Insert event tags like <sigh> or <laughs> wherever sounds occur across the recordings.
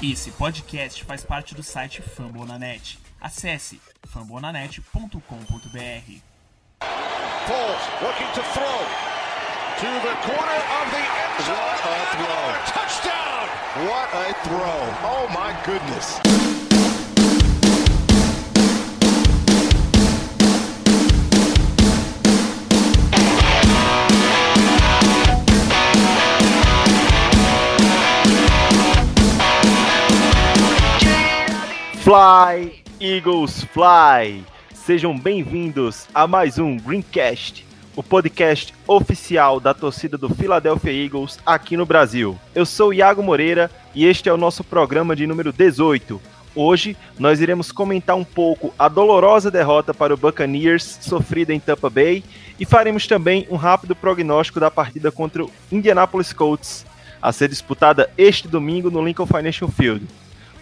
Esse podcast faz parte do site Fambonanet. Acesse fambonanet.com.br. Foles looking to throw to the corner of the end zone. What a throw. Touchdown! What a throw. Oh my goodness. Fly, Eagles Fly! Sejam bem-vindos a mais um Greencast, o podcast oficial da torcida do Philadelphia Eagles aqui no Brasil. Eu sou Iago Moreira e este é o nosso programa de número 18. Hoje nós iremos comentar um pouco a dolorosa derrota para o Buccaneers sofrida em Tampa Bay e faremos também um rápido prognóstico da partida contra o Indianapolis Colts, a ser disputada este domingo no Lincoln Financial Field.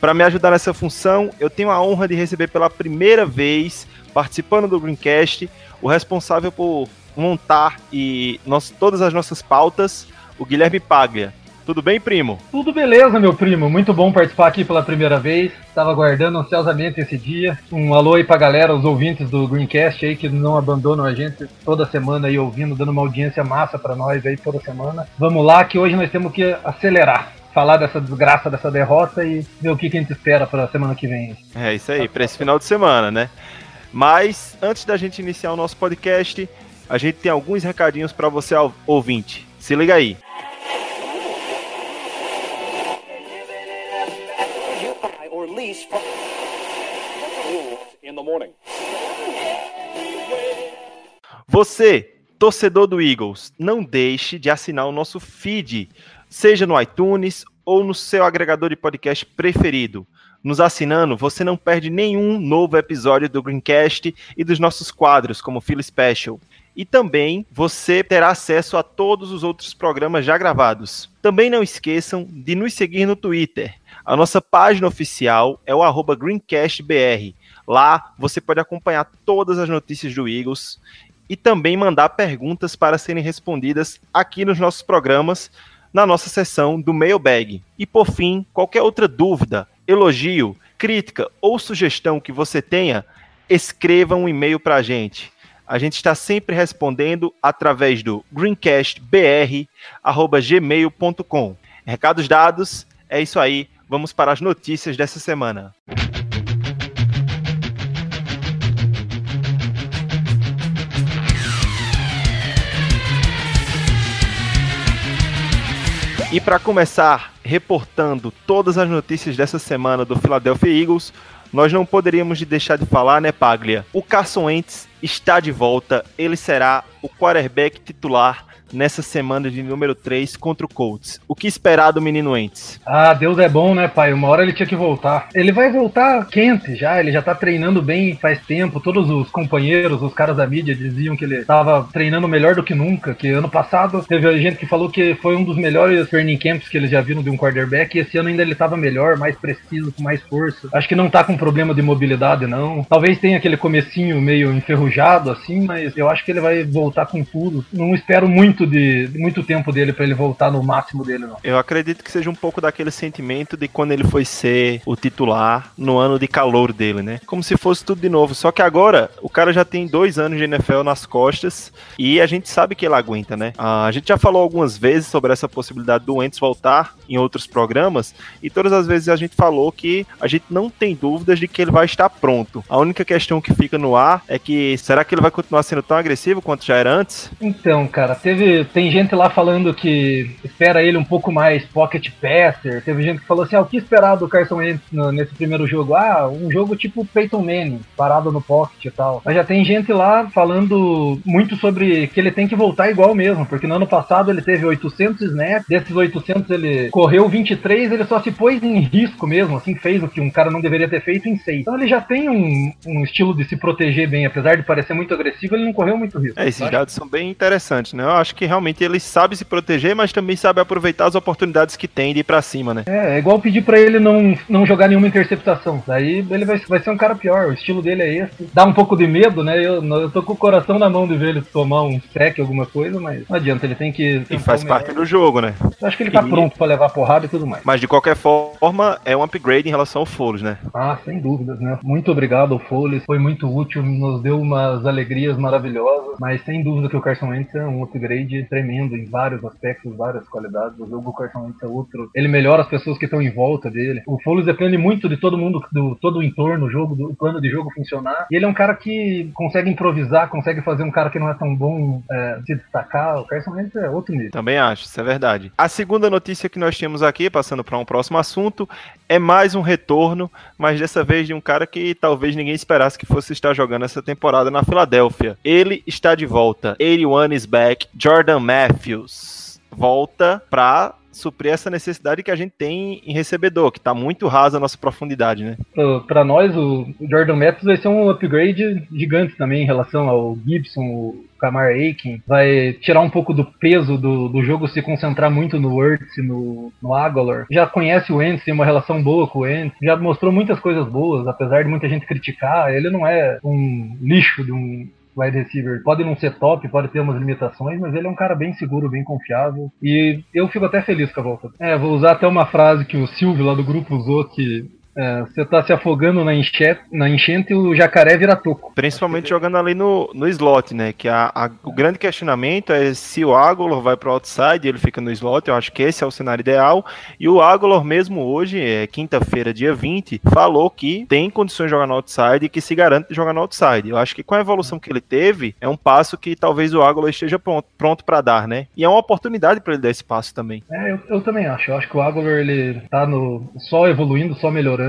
Para me ajudar nessa função, eu tenho a honra de receber pela primeira vez, participando do Greencast, o responsável por montar e nós, todas as nossas pautas, o Guilherme Paglia. Tudo bem, primo? Tudo beleza, meu primo. Muito bom participar aqui pela primeira vez. Estava aguardando ansiosamente esse dia. Um alô aí pra galera, os ouvintes do Greencast aí que não abandonam a gente toda semana aí ouvindo, dando uma audiência massa para nós aí toda semana. Vamos lá que hoje nós temos que acelerar falar dessa desgraça, dessa derrota e ver o que, a gente espera para a semana que vem. É isso aí, para esse final de semana, né? Mas antes da gente iniciar o nosso podcast, a gente tem alguns recadinhos para você ouvinte. Se liga aí. Você, torcedor do Eagles, não deixe de assinar o nosso feed seja no iTunes ou no seu agregador de podcast preferido. Nos assinando, você não perde nenhum novo episódio do Greencast e dos nossos quadros, como Feel Special. E também você terá acesso a todos os outros programas já gravados. Também não esqueçam de nos seguir no Twitter. A nossa página oficial é o GreencastBR. Lá você pode acompanhar todas as notícias do Eagles e também mandar perguntas para serem respondidas aqui nos nossos programas na nossa seção do Mailbag. E por fim, qualquer outra dúvida, elogio, crítica ou sugestão que você tenha, escreva um e-mail para a gente. A gente está sempre respondendo através do greencastbr@gmail.com. Recados dados, é isso aí. Vamos para as notícias dessa semana. E para começar reportando todas as notícias dessa semana do Philadelphia Eagles, nós não poderíamos deixar de falar, né, Paglia? O Carson Wentz está de volta, ele será o quarterback titular nessa semana de número 3 contra o Colts. O que esperar do menino Wentz? Ah, Deus é bom, né, pai? Uma hora ele tinha que voltar. Ele vai voltar quente já, ele já tá treinando bem faz tempo. Todos os companheiros, os caras da mídia diziam que ele tava treinando melhor do que nunca, que ano passado teve gente que falou que foi um dos melhores training camps que eles já viram de um quarterback e esse ano ainda ele tava melhor, mais preciso, com mais força. Acho que não tá com problema de mobilidade, não. Talvez tenha aquele comecinho meio enferrujado, assim, mas eu acho que ele vai voltar com tudo. Não espero muito de muito tempo dele para ele voltar no máximo dele, não. Eu acredito que seja um pouco daquele sentimento de quando ele foi ser o titular no ano de calor dele, né? Como se fosse tudo de novo. Só que agora o cara já tem dois anos de NFL nas costas e a gente sabe que ele aguenta, né? A gente já falou algumas vezes sobre essa possibilidade do Wentz voltar em outros programas e todas as vezes a gente falou que a gente não tem dúvidas de que ele vai estar pronto. A única questão que fica no ar é que será que ele vai continuar sendo tão agressivo quanto já era antes? Então, cara, teve tem gente lá falando que espera ele um pouco mais pocket passer. Teve gente que falou assim: ah, o que esperar do Carson Wentz nesse primeiro jogo? Ah, um jogo tipo Peyton Manning, parado no pocket e tal. Mas já tem gente lá falando muito sobre que ele tem que voltar igual mesmo, porque no ano passado ele teve 800 snaps, desses 800 ele correu 23, ele só se pôs em risco mesmo, assim, fez o que um cara não deveria ter feito em 6. Então ele já tem um, um estilo de se proteger bem, apesar de parecer muito agressivo, ele não correu muito risco. É, esses dados são bem interessantes, né? Eu acho que realmente ele sabe se proteger, mas também sabe aproveitar as oportunidades que tem de ir pra cima, né? É, é igual pedir pra ele não, não jogar nenhuma interceptação. Daí ele vai, vai ser um cara pior. O estilo dele é esse. Dá um pouco de medo, né? Eu, eu tô com o coração na mão de ver ele tomar um sec, alguma coisa, mas não adianta, ele tem que. E faz parte do jogo, né? Eu acho que ele tá e... pronto para levar porrada e tudo mais. Mas de qualquer forma, é um upgrade em relação ao Foles, né? Ah, sem dúvidas, né? Muito obrigado ao Foles, foi muito útil, nos deu umas alegrias maravilhosas, mas sem dúvida que o Carson Wentz é um upgrade tremendo em vários aspectos, várias qualidades. O jogo do Carson Wentz é outro. Ele melhora as pessoas que estão em volta dele. O Foles depende muito de todo mundo, do todo o entorno, o jogo, do plano de jogo funcionar. E ele é um cara que consegue improvisar, consegue fazer um cara que não é tão bom é, se destacar. O Carson Wentz é outro nível. Também acho, isso é verdade. A segunda notícia que nós tínhamos aqui, passando para um próximo assunto, é mais um retorno, mas dessa vez de um cara que talvez ninguém esperasse que fosse estar jogando essa temporada na Filadélfia. Ele está de volta. 81 is back. Jordan Matthews volta para suprir essa necessidade que a gente tem em recebedor, que está muito rasa a nossa profundidade, né? Para nós, o Jordan Matthews vai ser um upgrade gigante também em relação ao Gibson, o Kamar Aiken. Vai tirar um pouco do peso do, do jogo, se concentrar muito no Wurtz, no, no Aguilar. Já conhece o Wentz, tem uma relação boa com o Wentz. Já mostrou muitas coisas boas, apesar de muita gente criticar. Ele não é um lixo de um wide receiver pode não ser top, pode ter umas limitações, mas ele é um cara bem seguro, bem confiável. E eu fico até feliz com a volta. É, vou usar até uma frase que o Silvio lá do grupo usou que é, você tá se afogando na enchente, na enchente e o jacaré vira toco. Principalmente jogando ali no, no slot, né? Que a, a, o grande questionamento é se o Agolor vai pro outside e ele fica no slot. Eu acho que esse é o cenário ideal. E o Agolor, mesmo hoje, é quinta-feira, dia 20, falou que tem condições de jogar no outside e que se garante de jogar no outside. Eu acho que com a evolução que ele teve, é um passo que talvez o Agolor esteja pronto, pronto para dar, né? E é uma oportunidade para ele dar esse passo também. É, eu, eu também acho. Eu acho que o Agolor, ele tá no, só evoluindo, só melhorando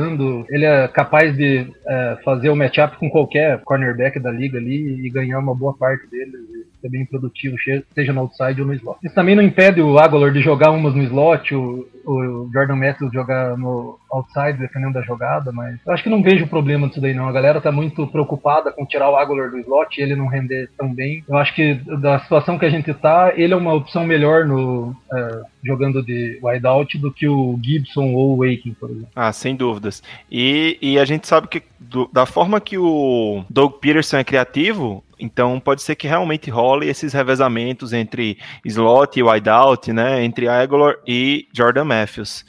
ele é capaz de é, fazer o matchup com qualquer cornerback da liga ali e ganhar uma boa parte dele, ser bem produtivo, seja no outside ou no slot. Isso também não impede o Aguilar de jogar umas no slot, o, o Jordan Matthews jogar no outside, defendendo da jogada, mas eu acho que não vejo problema disso daí não. A galera tá muito preocupada com tirar o Aguilar do slot e ele não render tão bem. Eu acho que da situação que a gente tá, ele é uma opção melhor no é, jogando de wideout do que o Gibson ou o Aiken, por exemplo. Ah, sem dúvidas. E, e a gente sabe que do, da forma que o Doug Peterson é criativo, então pode ser que realmente role esses revezamentos entre slot e wideout, né, entre Aguilar e Jordan Matthews.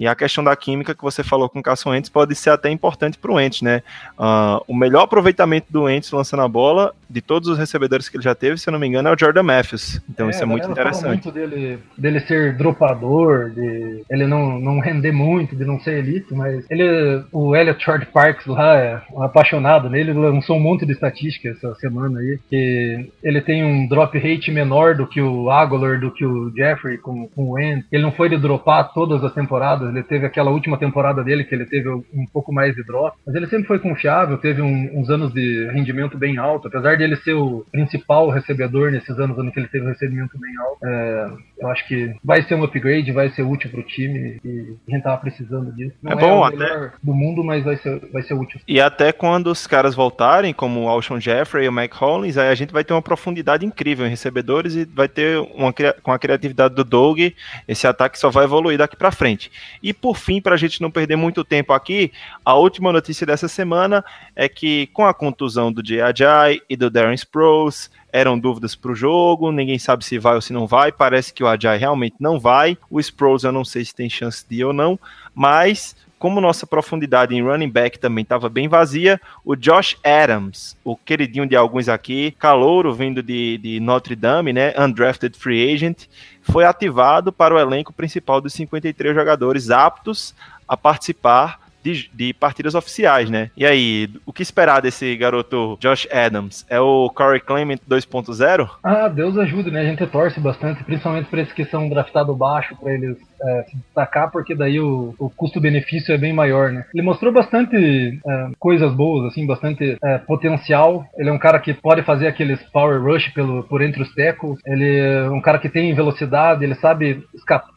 E a questão da química que você falou com o Carson Wentz pode ser até importante para o Wentz, né? Uh, o melhor aproveitamento do Wentz lançando a bola, de todos os recebedores que ele já teve, se eu não me engano, é o Jordan Matthews. Então é, isso é muito interessante. muito dele, dele ser dropador, de ele não, não render muito, de não ser elite, mas ele, o Elliot Short Parks lá é um apaixonado nele, ele lançou um monte de estatística essa semana aí, que ele tem um drop rate menor do que o Aguilar, do que o Jeffrey com, com o Wentz. Ele não foi de dropar todas as temporadas ele teve aquela última temporada dele que ele teve um pouco mais de drop, mas ele sempre foi confiável, teve um, uns anos de rendimento bem alto, apesar de ele ser o principal recebedor nesses anos em que ele teve um recebimento bem alto. É, eu acho que vai ser um upgrade, vai ser útil para o time e a gente tava precisando disso. Não é, bom, é o até do mundo, mas vai ser, vai ser útil. E até quando os caras voltarem, como o Alshon Jeffrey e o Mike Hollins, aí a gente vai ter uma profundidade incrível em recebedores e vai ter uma com a criatividade do Doug, esse ataque só vai evoluir daqui para frente. E por fim, para a gente não perder muito tempo aqui, a última notícia dessa semana é que com a contusão do Jay e do Darren Sproles, eram dúvidas para o jogo, ninguém sabe se vai ou se não vai, parece que o Ajay realmente não vai, o Sproles eu não sei se tem chance de ir ou não, mas como nossa profundidade em running back também estava bem vazia, o Josh Adams, o queridinho de alguns aqui, calouro vindo de, de Notre Dame, né, undrafted free agent, foi ativado para o elenco principal dos 53 jogadores aptos a participar de, de, partidas oficiais, né? E aí, o que esperar desse garoto Josh Adams? É o Corey Clement 2.0? Ah, Deus ajude, né? A gente torce bastante, principalmente para esses que são draftados baixo, para eles é, se destacar, porque daí o, o custo-benefício é bem maior, né? Ele mostrou bastante é, coisas boas, assim, bastante é, potencial. Ele é um cara que pode fazer aqueles power rush pelo, por entre os tackles. Ele é um cara que tem velocidade, ele sabe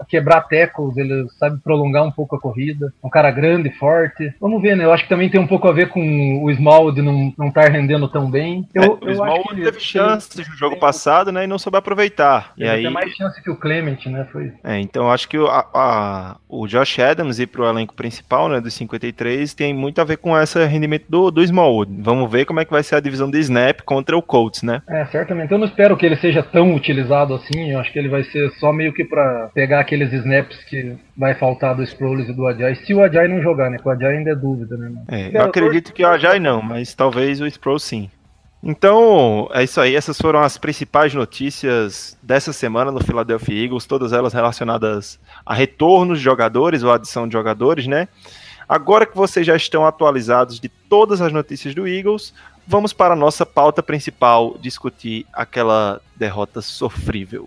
quebrar tackles, ele sabe prolongar um pouco a corrida. É um cara grande, forte. Vamos ver, né? Eu acho que também tem um pouco a ver com o Small de não estar não tá rendendo tão bem. Eu, é, o eu Small teve chance no jogo passado, né? E não soube aproveitar. e aí... tem mais chance que o Clement, né? Foi. É, então acho que a, a, o Josh Adams ir pro elenco principal, né? Dos 53, tem muito a ver com esse rendimento do, do Smallwood. Vamos ver como é que vai ser a divisão de snap contra o Colts, né? É, certamente. Eu não espero que ele seja tão utilizado assim. Eu acho que ele vai ser só meio que para pegar aqueles snaps que vai faltar do Sproles e do Ajay. Se o Ajay não jogar, né? Com o Ajay ainda é dúvida, né? É, eu acredito que o Ajay não, mas talvez o Sproles sim. Então, é isso aí. Essas foram as principais notícias dessa semana no Philadelphia Eagles, todas elas relacionadas a retornos de jogadores ou adição de jogadores, né? Agora que vocês já estão atualizados de todas as notícias do Eagles, vamos para a nossa pauta principal, discutir aquela derrota sofrível.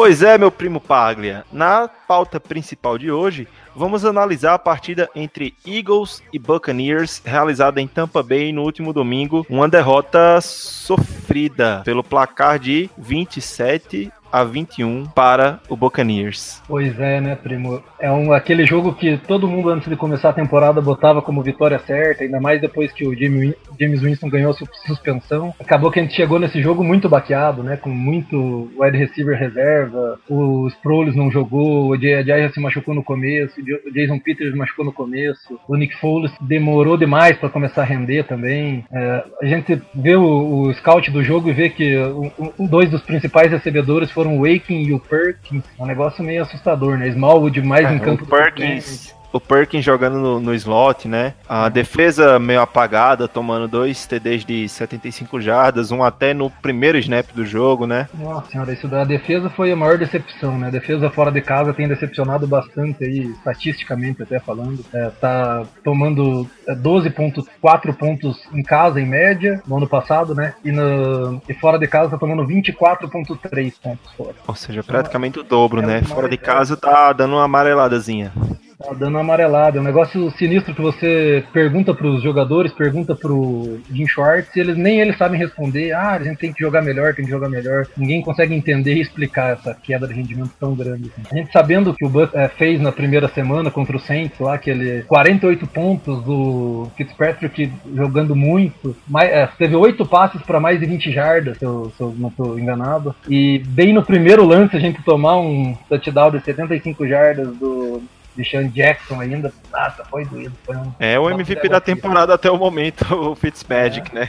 Pois é, meu primo Paglia. Na pauta principal de hoje, vamos analisar a partida entre Eagles e Buccaneers, realizada em Tampa Bay no último domingo. Uma derrota sofrida pelo placar de 27 a 21 para o Buccaneers. Pois é, né, primo? É um, aquele jogo que todo mundo antes de começar a temporada botava como vitória certa, ainda mais depois que o James, James Winston ganhou a suspensão. Acabou que a gente chegou nesse jogo muito baqueado, né, com muito wide receiver reserva, o Sproles não jogou, o já se machucou no começo, o Jason Peters machucou no começo, o Nick Foles demorou demais para começar a render também. É, a gente vê o, o, scout do jogo e vê que um, um, dois dos principais recebedores foram o Waking e o Perkins. É um negócio meio assustador, né? Smallwood mais é, em campo. O Perkins o Perkins jogando no, no, slot, né? A defesa meio apagada, tomando dois TDs de 75 jardas, um até no primeiro snap do jogo, né? Nossa senhora, isso da defesa foi a maior decepção, né? A defesa fora de casa tem decepcionado bastante aí, estatisticamente até falando. É, tá tomando 12.4 é, pontos em casa, em média, no ano passado, né? E, no, e fora de casa tá tomando 24.3 pontos fora. Ou seja, praticamente o dobro, é né? Fora de casa tá dando uma amareladazinha. Tá dando amarelada. É um negócio sinistro que você pergunta pros jogadores, pergunta pro Jim Schwartz, e eles nem eles sabem responder. Ah, a gente tem que jogar melhor, tem que jogar melhor. Ninguém consegue entender e explicar essa queda de rendimento tão grande. Assim. A gente sabendo que o Buck é, fez na primeira semana contra o Saints lá, que ele 48 pontos do Fitzpatrick jogando muito, mais, é, teve oito passes para mais de 20 jardas, se eu, se eu não estou enganado. E bem no primeiro lance a gente tomar um touchdown de 75 jardas do de Sean Jackson ainda. Nossa, foi doído. Foi um, é o MVP da temporada até o momento, <laughs> o Fitzmagic, é. né?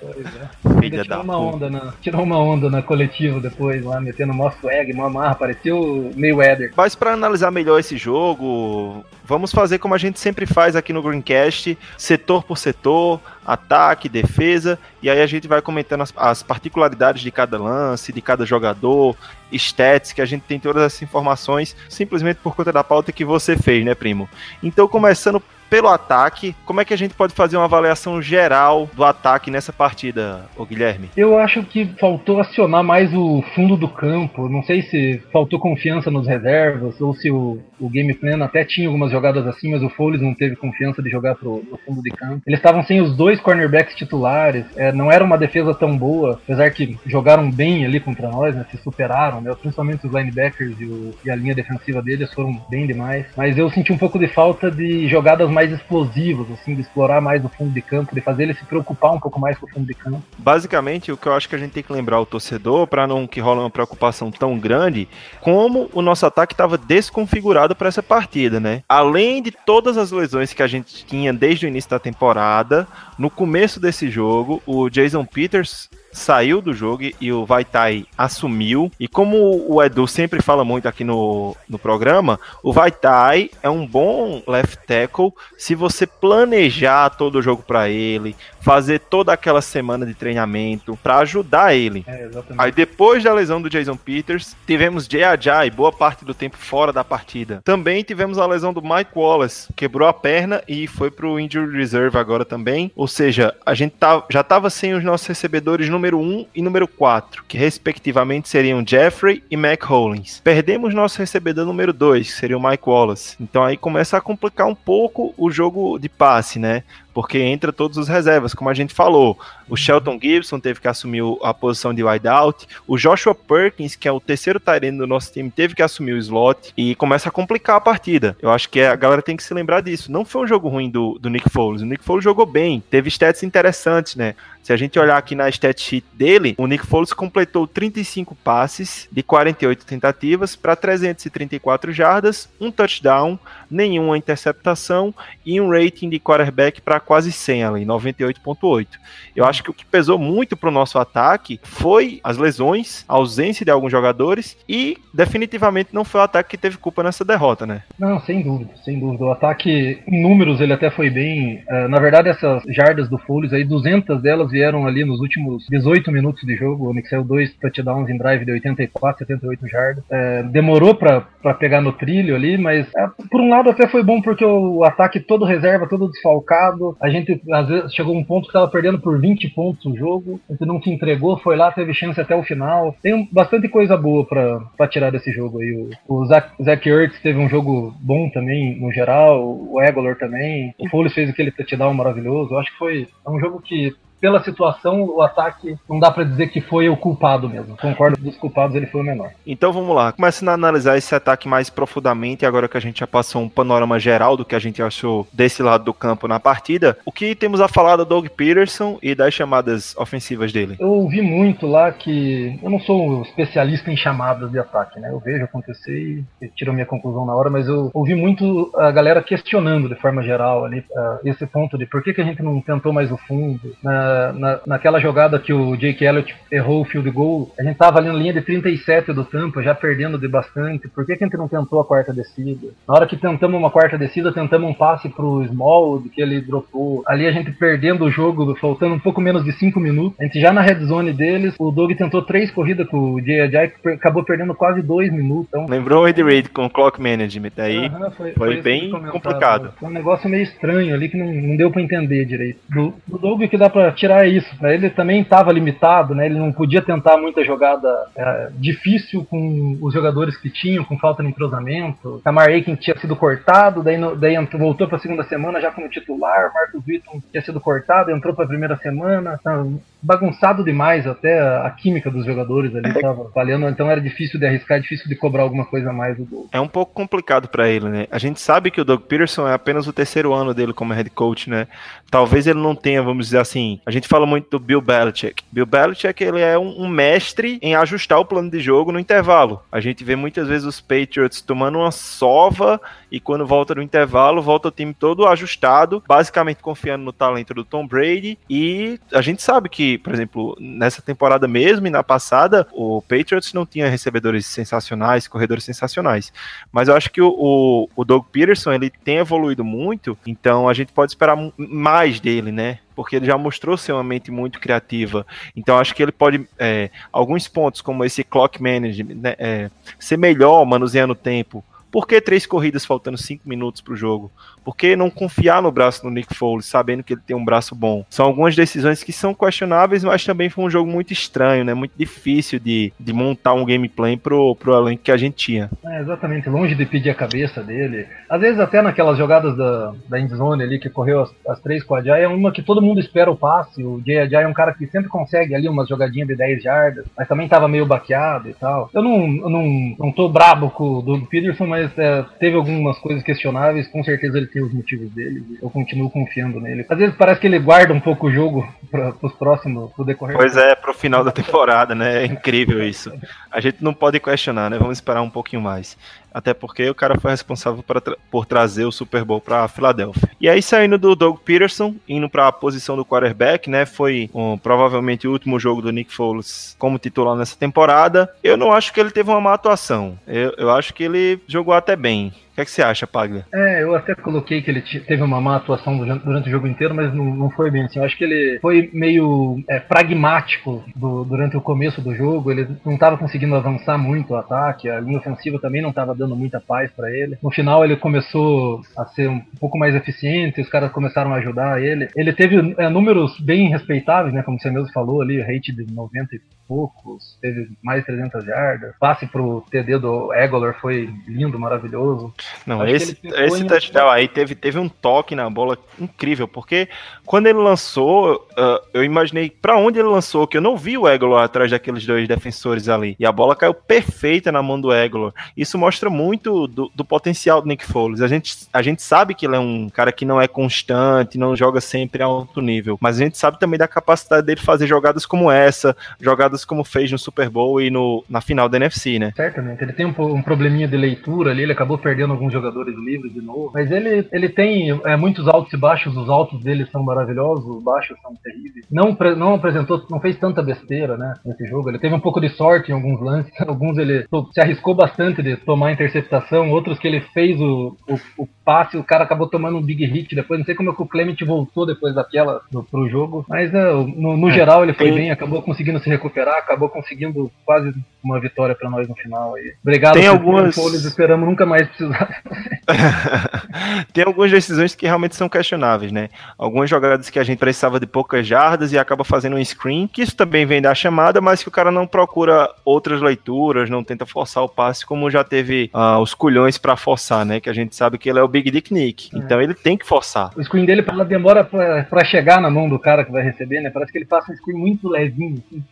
Pois é. Filha tirou uma onda na, tirou uma onda na coletiva depois lá, metendo mó swag, mó marra, pareceu meio Eder. Mas para analisar melhor esse jogo, vamos fazer como a gente sempre faz aqui no Greencast, setor por setor, ataque, defesa, e aí a gente vai comentando as, as particularidades de cada lance, de cada jogador, stats, que a gente tem todas essas informações simplesmente por conta da pauta que você fez, né, primo? Então, começando pelo ataque. Como é que a gente pode fazer uma avaliação geral do ataque nessa partida, ô Guilherme? Eu acho que faltou acionar mais o fundo do campo. Não sei se faltou confiança nos reservas ou se o, o game plan até tinha algumas jogadas assim, mas o Foles não teve confiança de jogar pro, pro fundo de campo. Eles estavam sem os dois cornerbacks titulares. É, não era uma defesa tão boa, apesar que jogaram bem ali contra nós, né, se superaram, né, principalmente os linebackers e, o, e a linha defensiva deles foram bem demais. Mas eu senti um pouco de falta de jogadas mais explosivos, assim, de explorar mais o fundo de campo, de fazer ele se preocupar um pouco mais com o fundo de campo. Basicamente, o que eu acho que a gente tem que lembrar o torcedor, para não que rola uma preocupação tão grande, como o nosso ataque estava desconfigurado para essa partida, né? Além de todas as lesões que a gente tinha desde o início da temporada, no começo desse jogo, o Jason Peters saiu do jogo e o Vaitai assumiu. E como o Edu sempre fala muito aqui no, no programa, o Vaitai é um bom left tackle se você planejar todo o jogo para ele, fazer toda aquela semana de treinamento para ajudar ele. É, Aí depois da lesão do Jason Peters, tivemos Ajay boa parte do tempo fora da partida. Também tivemos a lesão do Mike Wallace, quebrou a perna e foi pro injury reserve agora também. Ou seja, a gente tá, já tava sem os nossos recebedores número 1 e número 4, que respectivamente seriam Jeffrey e Mac Hollins. Perdemos nosso recebedor número 2, que seria o Mike Wallace. Então aí começa a complicar um pouco o jogo de passe, né? porque entra todos os reservas, como a gente falou. O Shelton Gibson teve que assumir a posição de wideout, o Joshua Perkins, que é o terceiro Tyrene do nosso time, teve que assumir o slot e começa a complicar a partida. Eu acho que a galera tem que se lembrar disso. Não foi um jogo ruim do, do Nick Foles. O Nick Foles jogou bem, teve stats interessantes, né? Se a gente olhar aqui na stat sheet dele, o Nick Foles completou 35 passes de 48 tentativas para 334 jardas, um touchdown, nenhuma interceptação e um rating de quarterback para quase 100 ali, 98.8. Eu acho que o que pesou muito para o nosso ataque foi as lesões, a ausência de alguns jogadores e definitivamente não foi o ataque que teve culpa nessa derrota, né? Não, sem dúvida, sem dúvida. O ataque, em números, ele até foi bem. Uh, na verdade, essas jardas do Foles aí, 200 delas vieram ali nos últimos 18 minutos de jogo. O saiu dois touchdowns em drive de 84, 78 jardas. É, demorou para pegar no trilho ali, mas é, por um lado até foi bom porque o ataque todo reserva, todo desfalcado. A gente às vezes chegou um ponto que estava perdendo por 20 pontos o jogo. A gente não se entregou, foi lá, teve chance até o final. Tem bastante coisa boa para tirar desse jogo aí. O, o Zach, Zach Ertz teve um jogo bom também, no geral. O Egolor também. O Foles fez aquele touchdown maravilhoso. Eu acho que foi é um jogo que pela situação, o ataque não dá para dizer que foi o culpado mesmo. Concordo dos culpados, ele foi o menor. Então vamos lá, começando a analisar esse ataque mais profundamente, agora que a gente já passou um panorama geral do que a gente achou desse lado do campo na partida, o que temos a falar do Doug Peterson e das chamadas ofensivas dele? Eu ouvi muito lá que eu não sou um especialista em chamadas de ataque, né? Eu vejo acontecer e tiro a minha conclusão na hora, mas eu ouvi muito a galera questionando de forma geral ali uh, esse ponto de por que, que a gente não tentou mais o fundo, né? Na, naquela jogada que o Jake Elliott errou o field goal, a gente tava ali na linha de 37 do Tampa, já perdendo de bastante. Por que, que a gente não tentou a quarta descida? Na hora que tentamos uma quarta descida, tentamos um passe pro Small, que ele dropou. Ali a gente perdendo o jogo, faltando um pouco menos de 5 minutos. A gente já na red zone deles, o Doug tentou três corridas com o Ajay, que acabou perdendo quase 2 minutos. Então, Lembrou o Ed Reid com o clock management aí. foi, foi, foi bem complicado. Foi um negócio meio estranho ali que não, não deu para entender direito. Do, do Doug que dá para tirar isso. Né? Ele também estava limitado, né? Ele não podia tentar muita jogada é, difícil com os jogadores que tinham, com falta de entrosamento. Tamar Aiken tinha sido cortado, daí, no, daí voltou para a segunda semana já como titular. Marcos Witton tinha sido cortado, entrou para a primeira semana. Tá bagunçado demais até a química dos jogadores ali estava falhando, então era difícil de arriscar, difícil de cobrar alguma coisa a mais do Doug. É um pouco complicado para ele, né? A gente sabe que o Doug Peterson é apenas o terceiro ano dele como head coach, né? Talvez ele não tenha, vamos dizer assim, a gente fala muito do Bill Belichick. Bill Belichick, ele é um, mestre em ajustar o plano de jogo no intervalo. A gente vê muitas vezes os Patriots tomando uma sova e quando volta no intervalo, volta o time todo ajustado, basicamente confiando no talento do Tom Brady. E a gente sabe que, por exemplo, nessa temporada mesmo e na passada, o Patriots não tinha recebedores sensacionais, corredores sensacionais. Mas eu acho que o, o, o Doug Peterson ele tem evoluído muito, então a gente pode esperar mais dele, né? Porque ele já mostrou ser uma mente muito criativa. Então acho que ele pode, é, alguns pontos como esse clock management, né, é, ser melhor manuseando o tempo, por que três corridas faltando cinco minutos para o jogo? Por que não confiar no braço do Nick Foles, sabendo que ele tem um braço bom? São algumas decisões que são questionáveis, mas também foi um jogo muito estranho, né? Muito difícil de, de montar um gameplay pro, pro elenco que a gente tinha. É, exatamente, longe de pedir a cabeça dele. Às vezes até naquelas jogadas da, da endzone ali, que correu as, as três com a Jai, é uma que todo mundo espera o passe. O Ajay é um cara que sempre consegue ali umas jogadinhas de 10 jardas, mas também tava meio baqueado e tal. Eu não, eu não, não tô brabo com o Doug Peterson, mas mas é, teve algumas coisas questionáveis, com certeza ele tem os motivos dele. Eu continuo confiando nele. Às vezes parece que ele guarda um pouco o jogo para os próximos, pro decorrer. Pois é, pro final da temporada, né? É incrível isso. A gente não pode questionar, né? Vamos esperar um pouquinho mais. Até porque o cara foi responsável tra por trazer o Super Bowl para Filadélfia. E aí, saindo do Doug Peterson, indo para a posição do quarterback, né? Foi um, provavelmente o último jogo do Nick Foles como titular nessa temporada. Eu não acho que ele teve uma má atuação. Eu, eu acho que ele jogou até bem que, é que você acha, Paglia? É, eu até coloquei que ele teve uma má atuação durante o jogo inteiro, mas não, não foi bem assim. Eu acho que ele foi meio é, pragmático do, durante o começo do jogo. Ele não estava conseguindo avançar muito o ataque, a linha ofensiva também não estava dando muita paz para ele. No final ele começou a ser um pouco mais eficiente, os caras começaram a ajudar ele. Ele teve é, números bem respeitáveis, né, como você mesmo falou ali, rate de 90 e poucos, teve mais de 300 yardas. Passe pro TD do Egolor foi lindo, maravilhoso. Não, Acho esse, esse touchdown aí teve, teve um toque na bola incrível, porque quando ele lançou, uh, eu imaginei para onde ele lançou, que eu não vi o Egolor atrás daqueles dois defensores ali. E a bola caiu perfeita na mão do Egolor. Isso mostra muito do, do potencial do Nick Foles. A gente, a gente sabe que ele é um cara que não é constante, não joga sempre a alto nível, mas a gente sabe também da capacidade dele fazer jogadas como essa, jogadas como fez no Super Bowl e no, na final da NFC, né? Certamente. Ele tem um, um probleminha de leitura ali, ele acabou perdendo alguns jogadores livres de novo. Mas ele, ele tem é, muitos altos e baixos, os altos dele são maravilhosos, os baixos são terríveis. Não, não apresentou, não fez tanta besteira, né, nesse jogo. Ele teve um pouco de sorte em alguns lances, <laughs> alguns ele se arriscou bastante de tomar interceptação, outros que ele fez o, o, o passe, o cara acabou tomando um big hit depois. Não sei como é que o Clement voltou depois daquela do, pro jogo, mas é, no, no, geral ele foi bem, acabou conseguindo se recuperar, acabou conseguindo quase uma vitória para nós no final. Aí. Obrigado Tem algumas... esperamos nunca mais precisar <laughs> Tem algumas decisões que realmente são questionáveis, né? Algumas jogadas que a gente precisava de poucas jardas e acaba fazendo um screen, que isso também vem da chamada, mas que o cara não procura outras leituras, não tenta forçar o passe, como já teve uh, os culhões para forçar, né? Que a gente sabe que ele é o Big Dick Nick. É. Então ele tem que forçar. O screen dele demora para chegar na mão do cara que vai receber, né? Parece que ele passa um screen muito levinho, assim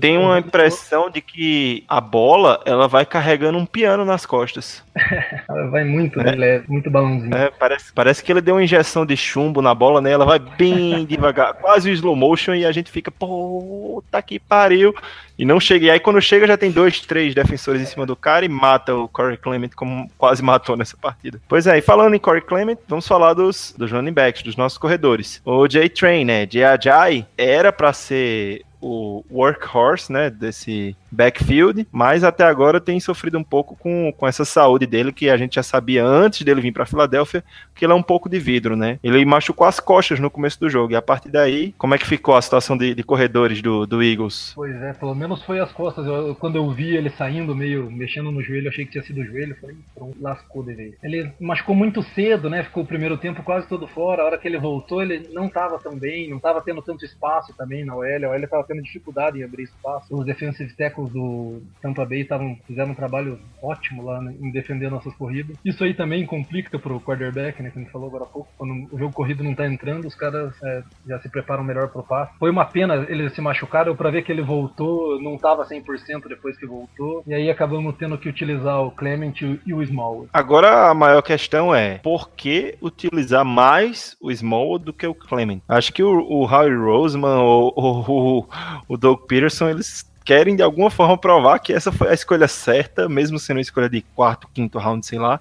tem uma impressão de que a bola ela vai carregando um piano nas costas. <laughs> ela vai muito, né? É muito balãozinho. É, parece, parece que ele deu uma injeção de chumbo na bola, né? Ela vai bem <laughs> devagar, quase o slow motion, e a gente fica, pô, tá que pariu. E não chega. E aí quando chega já tem dois, três defensores em cima do cara e mata o Corey Clement, como quase matou nessa partida. Pois é, e falando em Corey Clement, vamos falar dos, dos running backs, dos nossos corredores. O J-Train, né? J.A.J. era para ser o workhorse, né, desse backfield, mas até agora tem sofrido um pouco com, com essa saúde dele, que a gente já sabia antes dele vir para Filadélfia, que ele é um pouco de vidro, né? Ele machucou as costas no começo do jogo, e a partir daí, como é que ficou a situação de, de corredores do, do Eagles? Pois é, pelo menos foi as costas. Eu, quando eu vi ele saindo, meio mexendo no joelho, achei que tinha sido o joelho, falei, pronto, lascou dele. Ele machucou muito cedo, né? Ficou o primeiro tempo quase todo fora. A hora que ele voltou, ele não estava tão bem, não estava tendo tanto espaço também na OL. A OL estava tendo dificuldade em abrir espaço. Os defensive tackles do Tampa Bay tavam, fizeram um trabalho ótimo lá né, em defender nossas corridas. Isso aí também complica pro quarterback, né? Que a gente falou agora há pouco. Quando o jogo corrido não tá entrando, os caras é, já se preparam melhor pro passe. Foi uma pena ele se machucar, eu ver que ele voltou, não tava 100% depois que voltou. E aí acabamos tendo que utilizar o Clement e o Small. Agora a maior questão é por que utilizar mais o Small do que o Clement? Acho que o, o Howie Roseman ou, ou, o Doug Peterson, eles querem de alguma forma provar que essa foi a escolha certa, mesmo sendo uma escolha de quarto, quinto round, sei lá.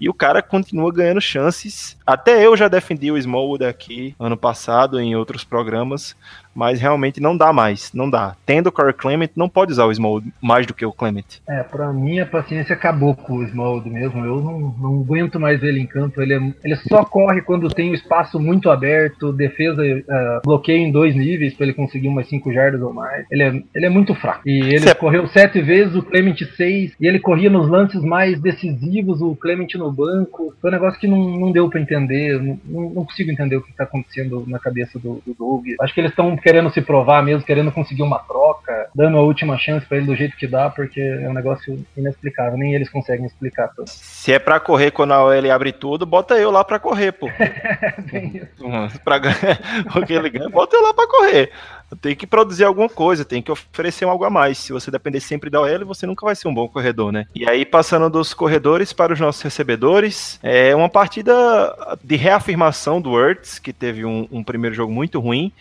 E o cara continua ganhando chances. Até eu já defendi o Smallwood aqui ano passado em outros programas, mas realmente não dá mais, não dá. Tendo o Corey Clement, não pode usar o Smallwood mais do que o Clement. É, pra mim a paciência acabou com o Smallwood mesmo. Eu não, não aguento mais ele em campo. Ele, é, ele só corre quando tem o espaço muito aberto, defesa uh, bloqueio em dois níveis para ele conseguir umas 5 jardas ou mais. Ele é, ele é muito fraco. E ele Cê... correu sete vezes, o Clement seis, e ele corria nos lances mais decisivos, o Clement no banco. Foi um negócio que não, não deu para entender. Não, não, consigo entender o que tá acontecendo na cabeça do, do Doug. Acho que eles estão querendo se provar mesmo, querendo conseguir uma troca, dando a última chance para ele do jeito que dá, porque é um negócio inexplicável, nem eles conseguem explicar tudo. Se é para correr quando a OL abre tudo, bota eu lá para correr, pô. <laughs> pra ganhar <laughs> o que ele ganha, bota eu lá para correr. Tem que produzir alguma coisa, tem que oferecer algo a mais. Se você depender sempre da OL, você nunca vai ser um bom corredor, né? E aí, passando dos corredores para os nossos recebedores, é uma partida de reafirmação do Ertz, que teve um, um primeiro jogo muito ruim,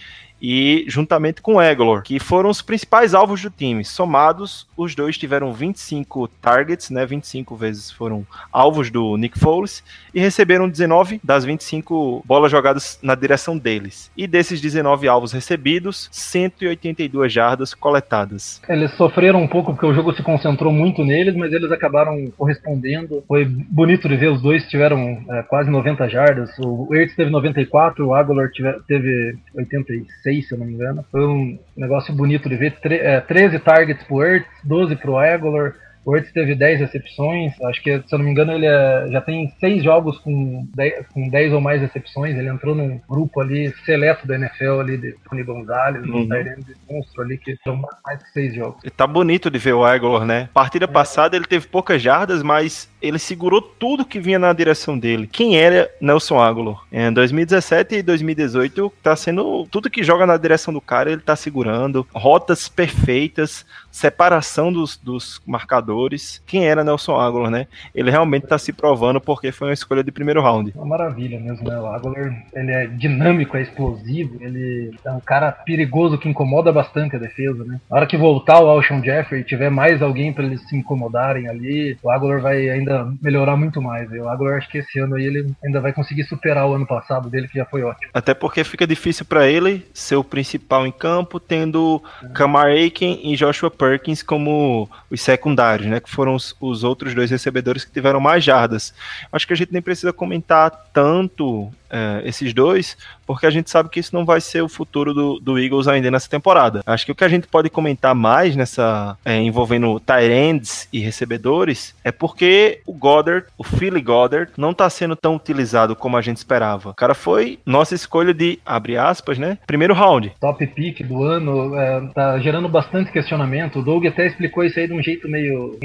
e juntamente com Eglor, que foram os principais alvos do time. Somados, os dois tiveram 25 targets, né? 25 vezes foram alvos do Nick Foles e receberam 19 das 25 bolas jogadas na direção deles. E desses 19 alvos recebidos, 182 jardas coletadas. Eles sofreram um pouco porque o jogo se concentrou muito neles, mas eles acabaram correspondendo. Foi bonito de ver, os dois tiveram é, quase 90 jardas. O Ertz teve 94, o Aguilar teve 86, se eu não me engano. Foi um negócio bonito de ver. Tre é, 13 targets pro Ertz, 12 pro Aguilar. O Ertz teve 10 recepções, acho que, se eu não me engano, ele é, já tem 6 jogos com 10, com 10 ou mais recepções. Ele entrou num grupo ali seleto da NFL ali, de Tony Gonzalez, uhum. um de monstro ali, que são mais que 6 jogos. E tá bonito de ver o Aguilar, né? Partida é. passada ele teve poucas jardas, mas ele segurou tudo que vinha na direção dele. Quem era Nelson Aguilar? Em 2017 e 2018 tá sendo tudo que joga na direção do cara, ele tá segurando. Rotas perfeitas, separação dos, dos marcadores. Quem era Nelson Aguilar, né? Ele realmente tá se provando porque foi uma escolha de primeiro round. Uma maravilha mesmo, né? O Aguilar, ele é dinâmico, é explosivo, ele é um cara perigoso que incomoda bastante a defesa, né? Na hora que voltar o Alshon Jeffrey e tiver mais alguém para eles se incomodarem ali, o Aguilar vai ainda melhorar muito mais. Eu agora acho que esse ano aí ele ainda vai conseguir superar o ano passado dele, que já foi ótimo. Até porque fica difícil para ele ser o principal em campo, tendo é. Kamar Aiken e Joshua Perkins como os secundários, né? Que foram os, os outros dois recebedores que tiveram mais jardas. Acho que a gente nem precisa comentar tanto é, esses dois, porque a gente sabe que isso não vai ser o futuro do, do Eagles ainda nessa temporada. Acho que o que a gente pode comentar mais nessa é, envolvendo ends e recebedores é porque o Goddard, o Philly Goddard, não está sendo tão utilizado como a gente esperava. O cara foi nossa escolha de, abre aspas, né? Primeiro round. Top pick do ano, é, tá gerando bastante questionamento. O Doug até explicou isso aí de um jeito meio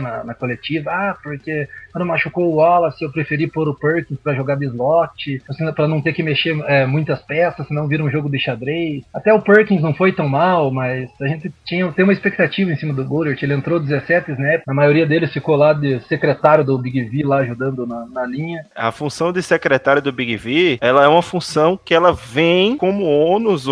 na, na coletiva. Ah, porque quando machucou o Wallace, eu preferi pôr o Perkins para jogar de slot para não ter que mexer é, muitas peças, senão vira um jogo de xadrez. Até o Perkins não foi tão mal, mas a gente tinha tem uma expectativa em cima do Goddard. Ele entrou 17 snaps, a maioria deles ficou lá de secretário do Big V, lá ajudando na, na linha. A função de secretário do Big V, ela é uma função que ela vem como ônus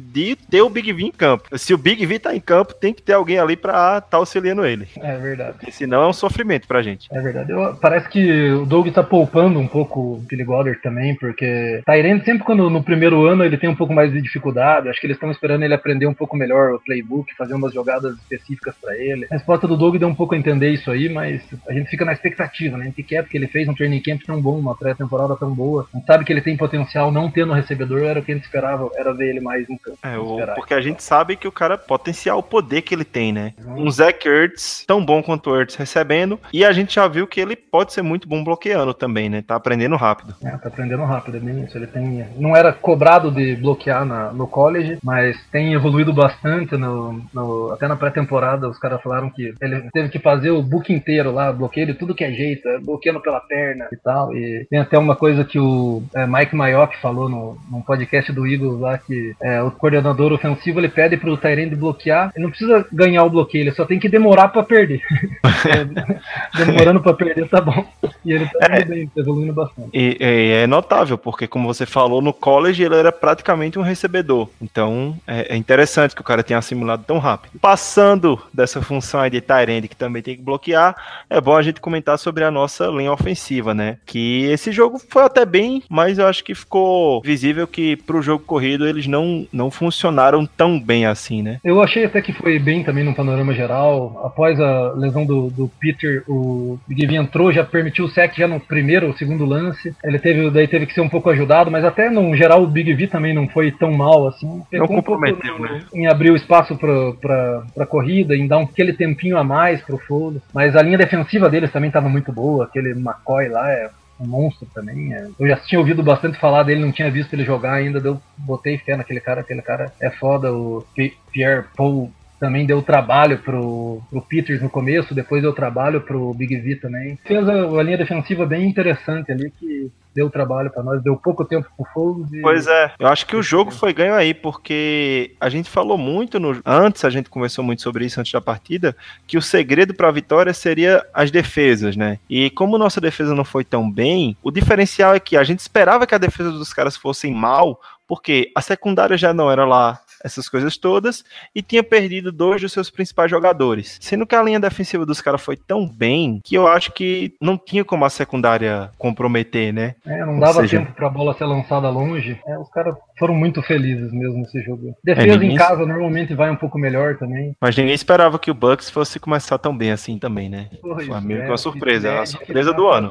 de ter o Big V em campo. Se o Big V tá em campo, tem que ter alguém ali pra estar tá auxiliando ele. É verdade. Porque senão é um sofrimento pra gente. É verdade. Eu, parece que o Doug tá poupando um pouco o Billy Goddard também, porque Tyrande sempre quando no primeiro ano ele tem um pouco mais de dificuldade, acho que eles estão esperando ele aprender um pouco melhor o playbook, fazer umas jogadas específicas para ele. A resposta do Doug deu um pouco a entender isso aí, mas a gente fica na expectativa, né? A gente quer porque ele fez um training camp tão bom, uma pré-temporada tão boa. A gente sabe que ele tem potencial, não tendo recebedor, era o que a gente esperava, era ver ele mais no campo. É, o, porque a gente sabe que o cara potencial, o poder que ele tem, né? Uhum. Um Zach Ertz, tão bom quanto o Ertz recebendo, e a gente já viu que ele pode ser muito bom bloqueando também, né? Tá aprendendo rápido. É, tá aprendendo rápido, é bem isso. Ele tem, não era cobrado de bloquear na, no college, mas tem evoluído bastante no, no até na pré-temporada, os caras falaram que ele teve que fazer o book inteiro lá, bloqueio de tudo que é jeito, é, bloqueando pela perna e tal, e tem até uma coisa que o é, Mike Mayock falou no, num podcast do Eagles lá, que é, o coordenador ofensivo ele pede pro Tyrande bloquear. Ele não precisa ganhar o bloqueio, ele só tem que demorar para perder. <laughs> é, demorando para perder tá bom. E ele tá é, bem, tá evoluindo bastante. E, e, é notável, porque como você falou, no college ele era praticamente um recebedor. Então é, é interessante que o cara tenha assimilado tão rápido. Passando dessa função aí de Tyrande que também tem que bloquear, é bom a gente comentar sobre a nossa linha ofensiva, né? Que esse jogo foi até bem, mas eu acho que ficou visível que pro jogo corrido eles não, não funcionaram funcionaram tão bem assim, né? Eu achei até que foi bem também no panorama geral. Após a lesão do, do Peter, o Big entrou, já permitiu o sec já no primeiro ou segundo lance. Ele teve, daí teve que ser um pouco ajudado, mas até no geral o Big V também não foi tão mal assim. Não comprometeu, um né? Em abrir o espaço pra, pra, pra corrida, em dar um, aquele tempinho a mais pro Foles. Mas a linha defensiva deles também estava muito boa. Aquele McCoy lá é um monstro também. É. Eu já tinha ouvido bastante falar dele, não tinha visto ele jogar ainda, eu botei fé naquele cara, aquele cara é foda, o Pierre Paul também deu trabalho pro, pro Peters no começo, depois deu trabalho pro Big V também. Fez a, a linha defensiva bem interessante ali, que deu trabalho para nós, deu pouco tempo pro Foles. E... Pois é, eu acho que o jogo foi ganho aí, porque a gente falou muito no... antes, a gente conversou muito sobre isso antes da partida, que o segredo para a vitória seria as defesas, né? E como nossa defesa não foi tão bem, o diferencial é que a gente esperava que a defesa dos caras fossem mal, porque a secundária já não era lá essas coisas todas, e tinha perdido dois dos seus principais jogadores. Sendo que a linha defensiva dos caras foi tão bem que eu acho que não tinha como a secundária comprometer, né? É, não dava seja... tempo pra bola ser lançada longe. É, os caras foram muito felizes mesmo nesse jogo. Defesa é, ninguém... em casa normalmente vai um pouco melhor também. Mas ninguém esperava que o Bucks fosse começar tão bem assim também, né? Foi meio é, uma surpresa, é, a surpresa do ano.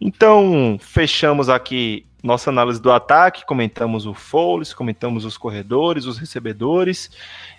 Então, fechamos aqui nossa análise do ataque, comentamos o Foles, comentamos os corredores, os recebedores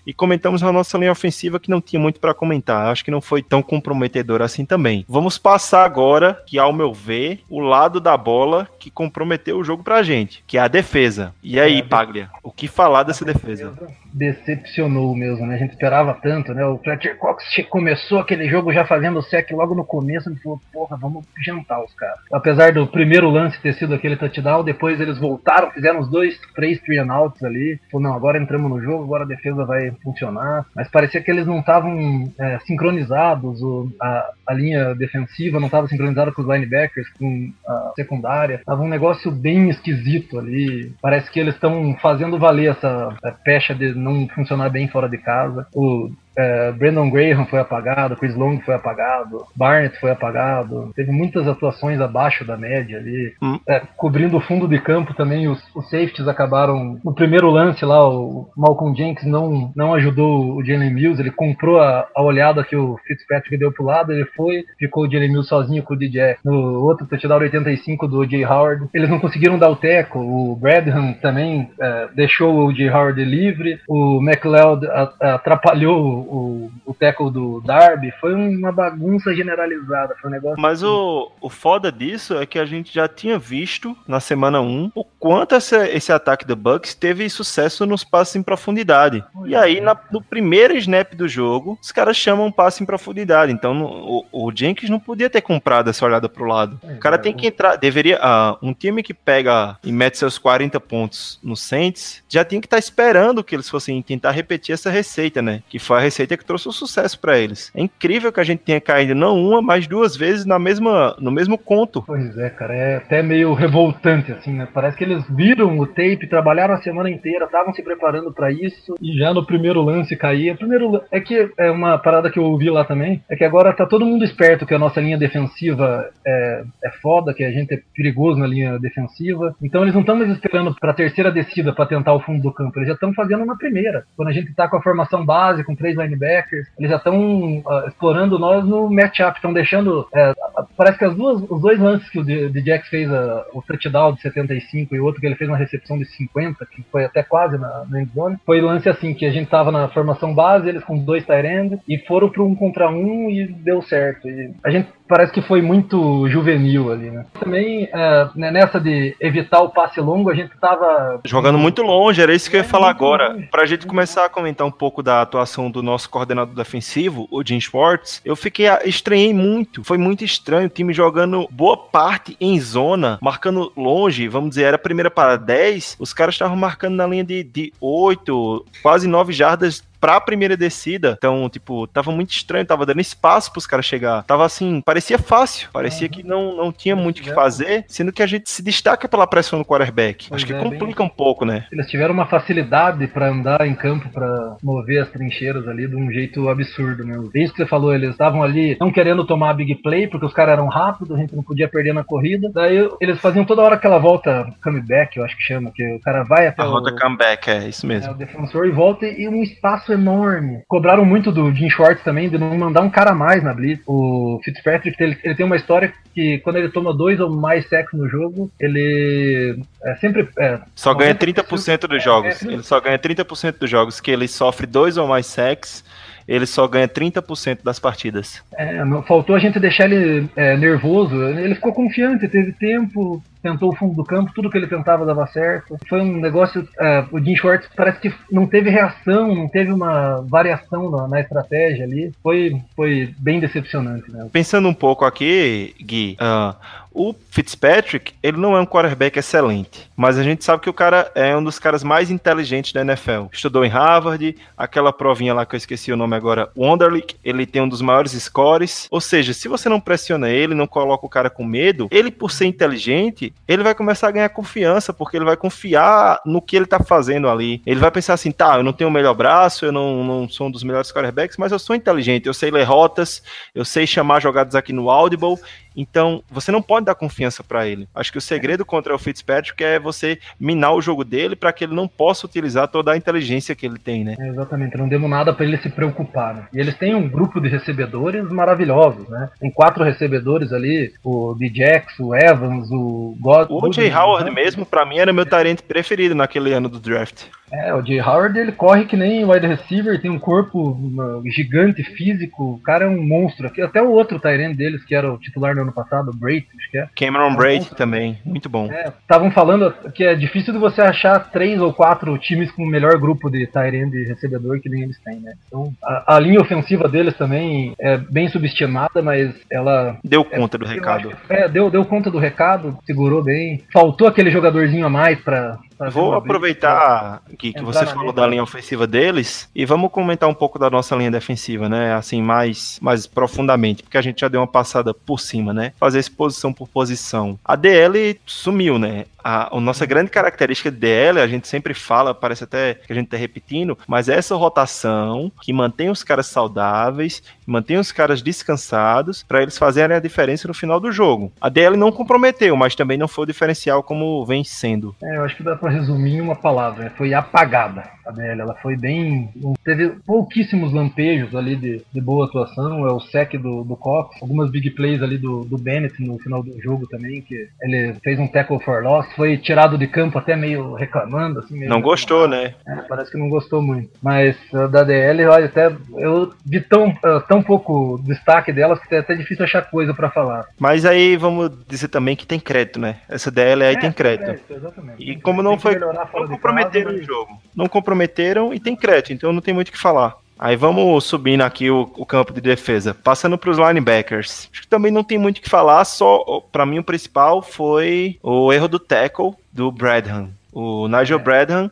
e comentamos a nossa linha ofensiva que não tinha muito para comentar. Acho que não foi tão comprometedor assim também. Vamos passar agora, que ao meu ver, o lado da bola que comprometeu o jogo pra gente, que é a defesa. E aí, é, Paglia, o que falar dessa defesa? Decepcionou mesmo, né? A gente esperava tanto, né? O Fletcher Cox começou aquele jogo já fazendo o sec logo no começo e falou, porra, vamos jantar os caras. Apesar do primeiro lance ter sido aquele touchdown, depois eles voltaram, fizeram os dois, três three and outs ali. Falou, não, agora entramos no jogo, agora a defesa vai funcionar. Mas parecia que eles não estavam é, sincronizados, o, a, a linha defensiva não estava sincronizada com os linebackers, com a secundária. Tava um negócio bem esquisito ali. Parece que eles estão fazendo valer essa pecha de não funcionar bem fora de casa. O é, Brandon Graham foi apagado, Chris Long foi apagado, Barnett foi apagado. Teve muitas atuações abaixo da média ali. Hum. É, cobrindo o fundo de campo também, os, os, safeties acabaram. No primeiro lance lá, o Malcolm Jenkins não, não ajudou o Jalen Mills, ele comprou a, a olhada que o Fitzpatrick deu pro lado, ele foi, ficou o Jalen Mills sozinho com o DJ. No outro touchdown 85 do Jay Howard, eles não conseguiram dar o teco. O Bradham também é, deixou o Jay Howard livre, o McLeod atrapalhou o, o tackle do Darby, foi uma bagunça generalizada. Foi um negócio. Mas o, o foda disso é que a gente já tinha visto na semana 1 o quanto esse, esse ataque do Bucks teve sucesso nos passes em profundidade. e aí, é. na, no primeiro snap do jogo, os caras chamam um passe em profundidade. Então, no, o, o, Jenkins não podia ter comprado essa olhada pro lado. o cara tem que entrar. Deveria. Uh, um time que pega e mete seus 40 pontos no Saints já tinha que estar tá esperando que eles fossem tentar repetir essa receita, né? Que foi a receita que trouxe o sucesso para eles. É incrível que a gente tenha caído não uma, mas duas vezes na mesma, no mesmo conto. Pois é, cara, é até meio revoltante, assim, né? Parece que eles viram o tape, trabalharam a semana inteira, estavam se preparando para isso, e já no primeiro lance caía. Primeiro, é que é uma parada que eu ouvi lá também, é que agora tá todo mundo esperto que a nossa linha defensiva é, é foda, que a gente é perigoso na linha defensiva. Então eles não estão mais esperando pra terceira descida para tentar o fundo do campo, eles já estão fazendo na primeira. Quando a gente tá com a formação base, com três linebackers. Eles já estão uh, explorando nós no matchup, estão deixando. É, parece que as duas, os dois lances que o Djax fez, uh, o touchdown de 75 e o outro que ele fez uma recepção de 50, que foi até quase na, na endzone, foi lance assim, que a gente tava na formação base, eles com dois tight e foram para um contra um e deu certo. E a gente parece que foi muito juvenil ali, né? Também né, nessa de evitar o passe longo, a gente tava. Jogando muito longe, era isso que eu ia falar agora. Longe. Pra gente começar a comentar um pouco da atuação do nosso coordenador defensivo, o Jim Schwartz, eu fiquei. estranhei muito. Foi muito estranho o time jogando boa parte em zona, marcando longe, vamos dizer, era a primeira para 10. Os caras estavam marcando na linha de, de 8, quase 9 jardas pra primeira descida. Então, tipo, tava muito estranho, tava dando espaço pros caras chegar. Tava assim, parecia fácil, parecia uhum. que não, não tinha muito o que fazer, sendo que a gente se destaca pela pressão no quarterback. Pois Acho que é, complica bem... um pouco, né? Eles tiveram uma facilidade para andar em campo, para mover as trincheiras ali de um jeito absurdo, né? Desde que você falou, eles estavam ali não querendo tomar big play, porque os caras eram rápidos, a gente não podia perder na corrida. Daí eles faziam toda hora aquela volta comeback, eu acho que chama, que o cara vai até a o... volta comeback, é isso mesmo. É, o defensor e volta e um espaço enorme. Cobraram muito do Jim Schwartz também de não mandar um cara a mais na blitz. O Fitzpatrick, ele, ele tem uma história que quando ele toma dois ou mais sacks no jogo, ele é sempre. É, só ganha 30% dos jogos. É, é, ele só ganha 30% dos jogos que ele sofre dois ou mais sacks ele só ganha 30% das partidas. É, faltou a gente deixar ele é, nervoso. Ele ficou confiante, teve tempo, tentou o fundo do campo, tudo que ele tentava dava certo. Foi um negócio. É, o Jim Schwartz parece que não teve reação, não teve uma variação na, na estratégia ali. Foi, foi bem decepcionante. Né? Pensando um pouco aqui, Gui, uh, o Fitzpatrick, ele não é um quarterback excelente, mas a gente sabe que o cara é um dos caras mais inteligentes da NFL. Estudou em Harvard, aquela provinha lá que eu esqueci o nome agora, Wonderlic, ele tem um dos maiores scores. Ou seja, se você não pressiona ele, não coloca o cara com medo, ele por ser inteligente, ele vai começar a ganhar confiança, porque ele vai confiar no que ele tá fazendo ali. Ele vai pensar assim, tá, eu não tenho o melhor braço, eu não, não sou um dos melhores quarterbacks, mas eu sou inteligente, eu sei ler rotas, eu sei chamar jogadas aqui no Audible, então, você não pode dar confiança para ele. Acho que o segredo contra o Fitzpatrick é você minar o jogo dele para que ele não possa utilizar toda a inteligência que ele tem, né? É, exatamente, não demos nada para ele se preocupar. Né? E eles têm um grupo de recebedores maravilhosos, né? Tem quatro recebedores ali, o Djax, o Evans, o God. O O.J. Howard mesmo, para mim, era meu tarente preferido naquele ano do draft. É, o Jay Howard ele corre que nem wide receiver, tem um corpo gigante, físico, o cara é um monstro. Até o outro Tyrant deles, que era o titular no ano passado, o Brady, acho que é. Cameron é Brady também, muito bom. Estavam é, falando que é difícil de você achar três ou quatro times com o melhor grupo de Tyrant e recebedor que nem eles têm, né? Então, a, a, linha ofensiva deles também é bem subestimada, mas ela... Deu conta é, do recado. é, deu, deu conta do recado, segurou bem. Faltou aquele jogadorzinho a mais para Vou aproveitar que, que você falou da linha ofensiva deles e vamos comentar um pouco da nossa linha defensiva, né? Assim, mais, mais profundamente, porque a gente já deu uma passada por cima, né? Fazer exposição por posição. A DL sumiu, né? A, a, nossa grande característica dela, a gente sempre fala, parece até que a gente está repetindo, mas é essa rotação que mantém os caras saudáveis, mantém os caras descansados, para eles fazerem a diferença no final do jogo. A DL não comprometeu, mas também não foi o diferencial como vem sendo. É, eu acho que dá para resumir em uma palavra, foi apagada a DL. Ela foi bem. Teve pouquíssimos lampejos ali de, de boa atuação. É o sec do, do Cox, algumas big plays ali do, do Bennett no final do jogo também, que ele fez um tackle for loss foi tirado de campo até meio reclamando. Assim, meio não gostou, né? É, parece que não gostou muito. Mas da DL, olha, até eu vi tão, uh, tão pouco destaque delas que é até difícil achar coisa para falar. Mas aí vamos dizer também que tem crédito, né? Essa DL aí é, tem crédito. crédito exatamente. E como não foi. Não comprometeram o jogo. Não comprometeram e tem crédito, então não tem muito o que falar. Aí vamos subindo aqui o, o campo de defesa, passando para os linebackers. Acho que também não tem muito o que falar, só para mim o principal foi o erro do tackle do Bradham. O Nigel é. Bradham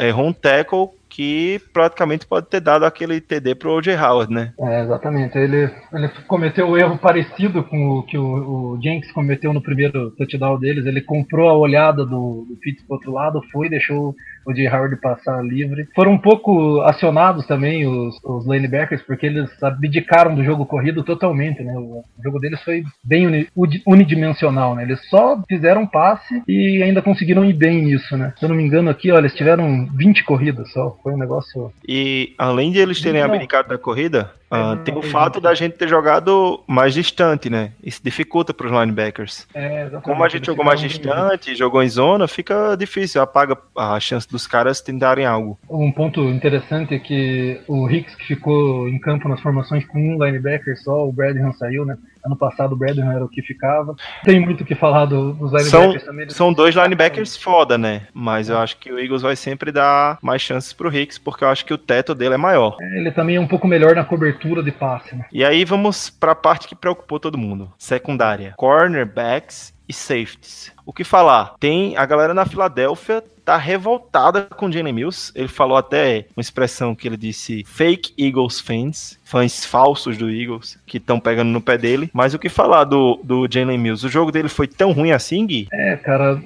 errou um tackle que praticamente pode ter dado aquele TD pro O.J. Howard, né? É, exatamente. Ele, ele cometeu um erro parecido com o que o, o Jenks cometeu no primeiro touchdown deles. Ele comprou a olhada do, do Pitts pro outro lado, foi, deixou o J. Howard passar livre. Foram um pouco acionados também os, os linebackers, porque eles abdicaram do jogo corrido totalmente, né? O, o jogo deles foi bem uni, unidimensional, né? Eles só fizeram passe e ainda conseguiram ir bem nisso, né? Se eu não me engano aqui, olha, eles tiveram 20 corridas só. Foi um negócio... E além de eles terem abdicado da corrida, Uh, tem o fato da gente ter jogado mais distante, né? Isso dificulta para os linebackers. É, Como a gente jogou mais distante, jogou em zona, fica difícil, apaga a chance dos caras tentarem algo. Um ponto interessante é que o Hicks que ficou em campo nas formações com um linebacker só, o Bradham saiu, né? Ano passado o Bradham era o que ficava. Tem muito o que falar do, dos linebackers são, também. São dois linebackers foda, né? Mas eu acho que o Eagles vai sempre dar mais chances pro Hicks, porque eu acho que o teto dele é maior. É, ele também é um pouco melhor na cobertura de passe, né? E aí vamos para a parte que preocupou todo mundo. Secundária. Cornerbacks e safeties. O que falar? Tem a galera na Filadélfia tá revoltada com Jalen Mills. Ele falou até uma expressão que ele disse fake Eagles fans, fãs falsos do Eagles, que estão pegando no pé dele. Mas o que falar do, do Jalen Mills? O jogo dele foi tão ruim assim, Gui? É, cara,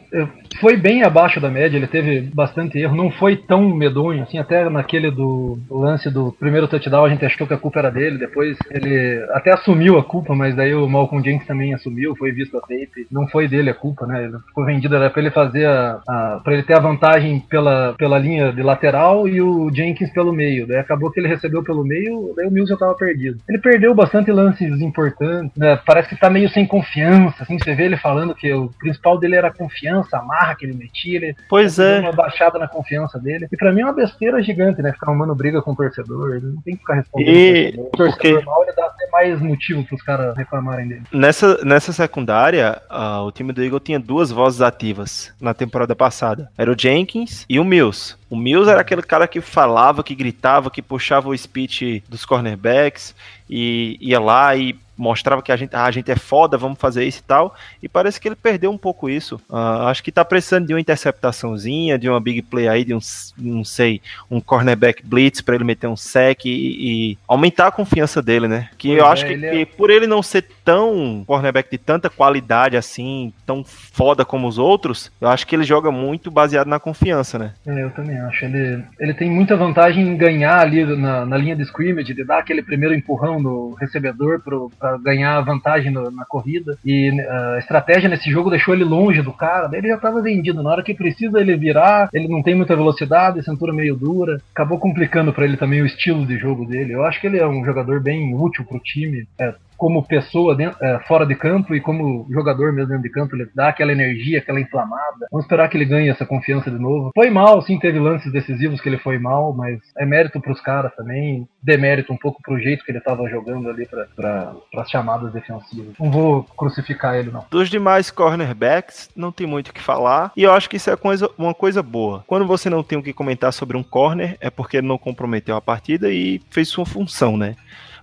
foi bem abaixo da média, ele teve bastante erro, não foi tão medonho, assim, até naquele do, lance do primeiro touchdown a gente achou que a culpa era dele, depois ele até assumiu a culpa, mas daí o Malcolm Jenkins também assumiu, foi visto a tape, não foi dele a culpa, né, ele ficou vendido, era pra ele fazer a, a pra ele ter a vantagem pela, pela linha de lateral e o Jenkins pelo meio. Daí acabou que ele recebeu pelo meio, daí o Mills já tava perdido. Ele perdeu bastante lances importantes, né? Parece que tá meio sem confiança, assim, você vê ele falando que o principal dele era a confiança, a marra que ele metia, ele pois é. uma baixada na confiança dele. E pra mim é uma besteira gigante, né? Ficar arrumando briga com o torcedor, ele não tem que ficar respondendo. E... O torcedor mal, ele dá até mais motivo pros caras reclamarem dele. Nessa, nessa secundária, uh, o time do Eagle tinha duas vozes ativas na temporada passada. Era o Jenkins e o Mills. O Mills era aquele cara que falava, que gritava, que puxava o speech dos cornerbacks e ia lá e mostrava que a gente, ah, a gente é foda, vamos fazer isso e tal. E parece que ele perdeu um pouco isso. Uh, acho que tá precisando de uma interceptaçãozinha, de uma big play aí, de um, não sei, um cornerback blitz para ele meter um sec e, e, aumentar a confiança dele, né? Que pois eu é, acho que, é... que, por ele não ser tão cornerback de tanta qualidade assim, tão foda como os outros, eu acho que ele joga muito baseado na confiança, né? É, eu também acho. Ele, ele tem muita vantagem em ganhar ali na, na linha de scrimmage, de dar aquele primeiro empurrão no recebedor para ganhar vantagem no, na corrida. E uh, a estratégia nesse jogo deixou ele longe do cara, daí ele já estava vendido. Na hora que precisa ele virar, ele não tem muita velocidade, cintura meio dura. Acabou complicando para ele também o estilo de jogo dele. Eu acho que ele é um jogador bem útil pro time. É, como pessoa dentro, é, fora de campo e como jogador mesmo dentro de campo, ele dá aquela energia, aquela inflamada. Vamos esperar que ele ganhe essa confiança de novo. Foi mal, sim, teve lances decisivos que ele foi mal, mas é mérito para os caras também, demérito um pouco pro jeito que ele estava jogando ali para as chamadas defensivas. Não vou crucificar ele, não. Dos demais cornerbacks, não tem muito o que falar, e eu acho que isso é coisa, uma coisa boa. Quando você não tem o que comentar sobre um corner, é porque ele não comprometeu a partida e fez sua função, né?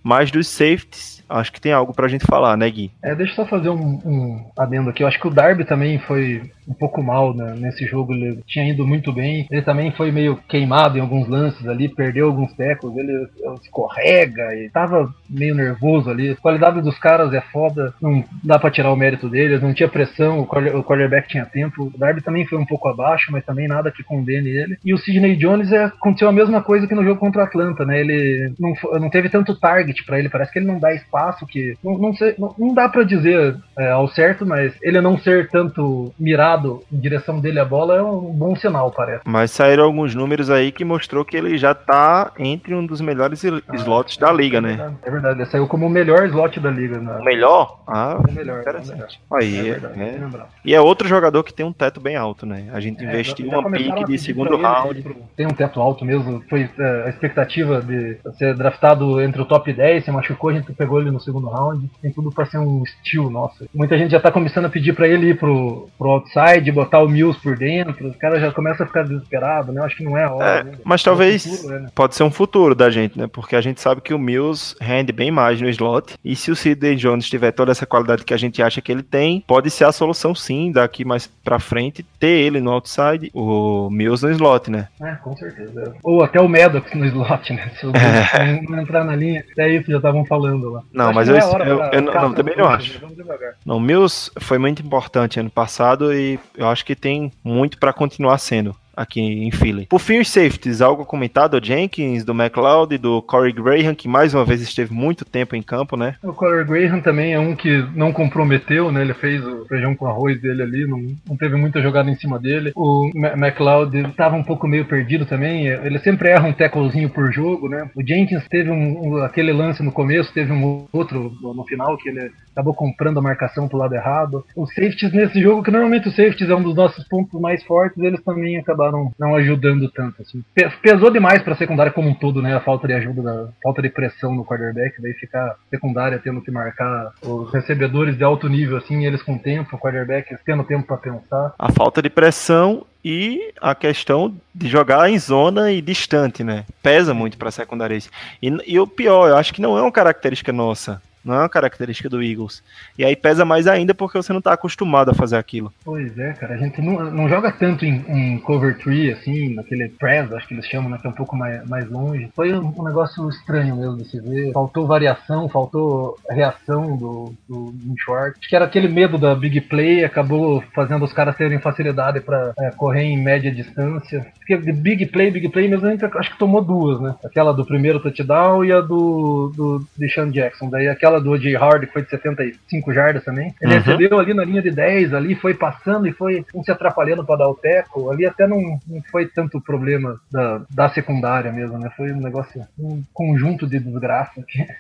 Mas dos safeties, acho que tem algo pra gente falar, né, Gui? É, deixa eu só fazer um, um adendo aqui. Eu acho que o Darby também foi um pouco mal né, nesse jogo. Ele tinha ido muito bem. Ele também foi meio queimado em alguns lances ali, perdeu alguns tecos. Ele escorrega e tava meio nervoso ali. A qualidade dos caras é foda, não dá pra tirar o mérito deles. Não tinha pressão, o quarterback tinha tempo. O Darby também foi um pouco abaixo, mas também nada que condene ele. E o Sidney Jones é, aconteceu a mesma coisa que no jogo contra o Atlanta, né? Ele não, não teve tanto target para ele. Parece que ele não dá espaço, que não, não, sei, não, não dá para dizer é, ao certo, mas ele não ser tanto mirado em direção dele a bola é um bom sinal, parece. Mas saíram alguns números aí que mostrou que ele já tá entre um dos melhores ah, slots da liga, é né? Verdade, é verdade, ele saiu como o melhor slot da liga. Né? O melhor? Ah, o melhor. Interessante. Aí, é verdade, é. E é outro jogador que tem um teto bem alto, né? A gente é, investiu uma pique de segundo round. tem um teto alto mesmo. Foi é, a expectativa de ser draftado entre o top 10, se machucou, a gente pegou ele no segundo round. Tem tudo pra ser um estilo, nossa. Muita gente já tá começando a pedir pra ele ir pro, pro outside de botar o Mills por dentro, os caras já começam a ficar desesperados, né? Eu acho que não é a hora. É, mas talvez é futuro, né? pode ser um futuro da gente, né? Porque a gente sabe que o Mills rende bem mais no slot. E se o Sidney Jones tiver toda essa qualidade que a gente acha que ele tem, pode ser a solução sim, daqui mais pra frente, ter ele no outside, o Mills no slot, né? É, com certeza. Ou até o Maddox no slot, né? Se o <laughs> é. não entrar na linha, é isso que já estavam falando lá. Não, mas eu, eu, eu, eu não, também não acho. Não, o Mills foi muito importante ano passado e eu acho que tem muito para continuar sendo aqui em Philly. Por os safeties, algo comentado, Jenkins, do McLeod, do Corey Graham, que mais uma vez esteve muito tempo em campo, né? O Corey Graham também é um que não comprometeu, né? Ele fez o feijão com arroz dele ali, não, não teve muita jogada em cima dele. O McLeod estava um pouco meio perdido também, ele sempre erra um tacklezinho por jogo, né? O Jenkins teve um, um, aquele lance no começo, teve um outro no final que ele acabou comprando a marcação pro lado errado. Os safeties nesse jogo, que normalmente os safeties é um dos nossos pontos mais fortes, eles também acabaram acabaram não ajudando tanto. Assim. Pesou demais para a secundária como um todo, né? A falta de ajuda, da, falta de pressão no quarterback, daí ficar secundária tendo que marcar os recebedores de alto nível, assim, eles com tempo, o quarterback tendo tempo para pensar. A falta de pressão e a questão de jogar em zona e distante, né? Pesa muito para a secundária. E, e o pior, eu acho que não é uma característica nossa. Não é uma característica do Eagles. E aí pesa mais ainda porque você não está acostumado a fazer aquilo. Pois é, cara. A gente não, não joga tanto em, em cover tree, assim, naquele press, acho que eles chamam, né? Que é um pouco mais, mais longe. Foi um, um negócio estranho mesmo de se ver. Faltou variação, faltou reação do, do, do short. Acho que era aquele medo da big play, acabou fazendo os caras terem facilidade para é, correr em média distância. Porque de big play, big play mesmo, acho que tomou duas, né? Aquela do primeiro touchdown e a do, do Deshaun Jackson. Daí aquela aquela do O.J. Howard, que foi de 75 jardas também. Ele uhum. recebeu ali na linha de 10, ali foi passando e foi um se atrapalhando para dar o teco. Ali até não, não foi tanto problema da, da secundária mesmo, né? Foi um negócio, um conjunto de desgraça que <laughs>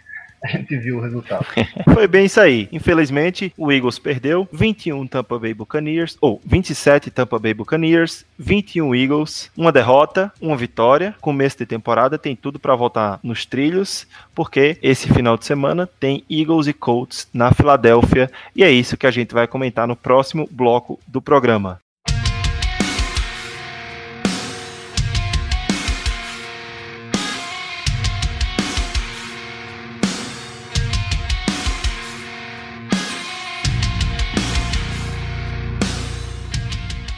a gente viu o resultado. <laughs> Foi bem isso aí. Infelizmente, o Eagles perdeu 21 Tampa Bay Buccaneers, ou 27 Tampa Bay Buccaneers, 21 Eagles, uma derrota, uma vitória. Começo de temporada tem tudo para voltar nos trilhos, porque esse final de semana tem Eagles e Colts na Filadélfia, e é isso que a gente vai comentar no próximo bloco do programa.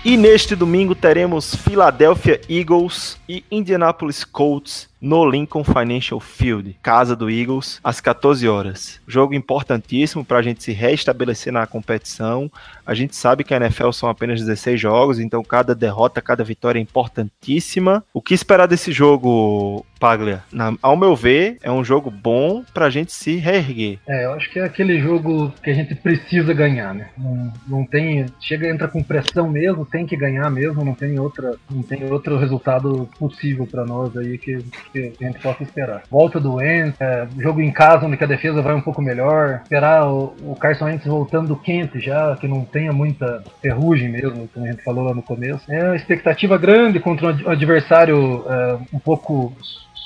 E neste domingo teremos Philadelphia Eagles e Indianapolis Colts no Lincoln Financial Field, casa do Eagles, às 14 horas. Jogo importantíssimo para a gente se restabelecer na competição. A gente sabe que a NFL são apenas 16 jogos, então cada derrota, cada vitória é importantíssima. O que esperar desse jogo, Paglia? Na, ao meu ver, é um jogo bom para a gente se reerguer. É, eu acho que é aquele jogo que a gente precisa ganhar, né? Não, não tem, chega entra com pressão mesmo, tem que ganhar mesmo, não tem outra, não tem outro resultado possível para nós aí que que a gente possa esperar. Volta do Wentz, é, jogo em casa onde a defesa vai um pouco melhor, esperar o, o Carson Wentz voltando quente já, que não tenha muita ferrugem mesmo, como a gente falou lá no começo. É uma expectativa grande contra um adversário é, um pouco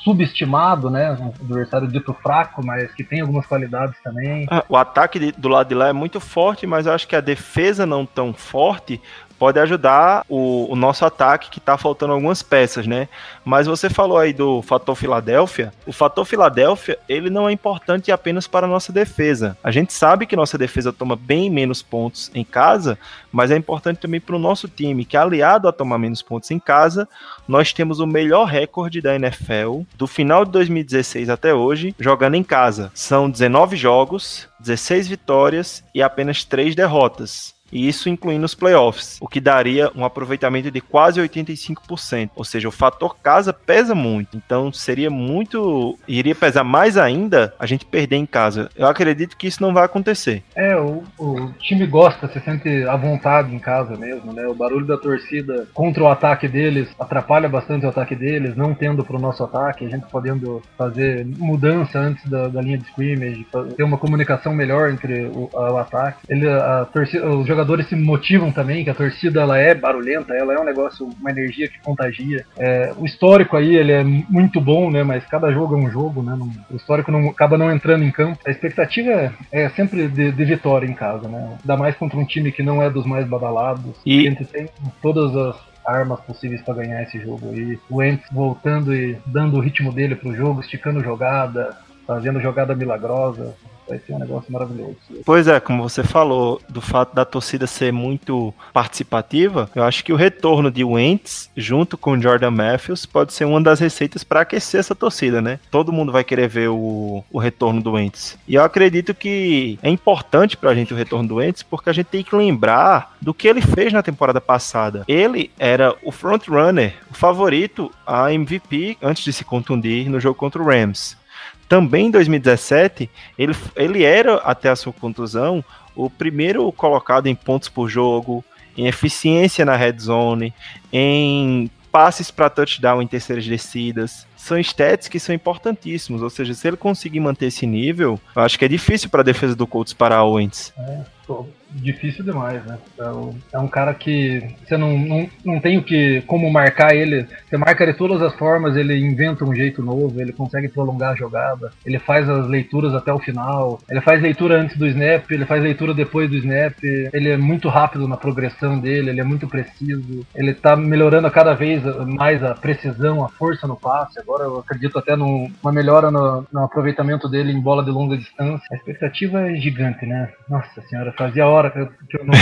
subestimado, né? Um adversário dito fraco, mas que tem algumas qualidades também. Ah, o ataque do lado de lá é muito forte, mas eu acho que a defesa não tão forte pode ajudar o, o nosso ataque que está faltando algumas peças, né? Mas você falou aí do fator Filadélfia. O fator Filadélfia, ele não é importante apenas para a nossa defesa. A gente sabe que nossa defesa toma bem menos pontos em casa, mas é importante também para o nosso time, que aliado a tomar menos pontos em casa, nós temos o melhor recorde da NFL do final de 2016 até hoje, jogando em casa. São 19 jogos, 16 vitórias e apenas 3 derrotas e isso incluindo os playoffs, o que daria um aproveitamento de quase 85%. Ou seja, o fator casa pesa muito. Então seria muito. iria pesar mais ainda a gente perder em casa. Eu acredito que isso não vai acontecer. É, o, o time gosta, se sente à vontade em casa mesmo, né? O barulho da torcida contra o ataque deles atrapalha bastante o ataque deles, não tendo para o nosso ataque, a gente podendo fazer mudança antes da, da linha de scrimmage, ter uma comunicação melhor entre o, o ataque. Ele, a torcida, os jogadores jogadores se motivam também, que a torcida ela é barulhenta, ela é um negócio, uma energia que contagia. É, o histórico aí ele é muito bom, né? Mas cada jogo é um jogo, né? Não, o histórico não, acaba não entrando em campo. A expectativa é, é sempre de, de, vitória em casa, né? Ainda mais contra um time que não é dos mais badalados. E a gente tem todas as armas possíveis para ganhar esse jogo aí. O Ents voltando e dando o ritmo dele pro jogo, esticando jogada, fazendo jogada milagrosa vai ser um negócio maravilhoso. Pois é, como você falou, do fato da torcida ser muito participativa, eu acho que o retorno de Wentz, junto com Jordan Matthews, pode ser uma das receitas para aquecer essa torcida, né? Todo mundo vai querer ver o, o retorno do Wentz. E eu acredito que é importante pra gente o retorno do Wentz, porque a gente tem que lembrar do que ele fez na temporada passada. Ele era o frontrunner, o favorito a MVP antes de se contundir no jogo contra o Rams. Também em 2017, ele, ele era, até a sua contusão, o primeiro colocado em pontos por jogo, em eficiência na red zone, em passes para touchdown em terceiras descidas. São stats que são importantíssimos, ou seja, se ele conseguir manter esse nível, eu acho que é difícil para a defesa do Colts parar o Wentz. É, difícil demais, né? É, é um cara que você não, não, não tem o que como marcar ele. Você marca de todas as formas, ele inventa um jeito novo, ele consegue prolongar a jogada, ele faz as leituras até o final, ele faz leitura antes do snap, ele faz leitura depois do snap, ele é muito rápido na progressão dele, ele é muito preciso, ele tá melhorando cada vez mais a precisão, a força no passe. Agora eu acredito até numa melhora no, no aproveitamento dele em bola de longa distância. A expectativa é gigante, né? Nossa senhora, fazia hora hora que eu, que eu não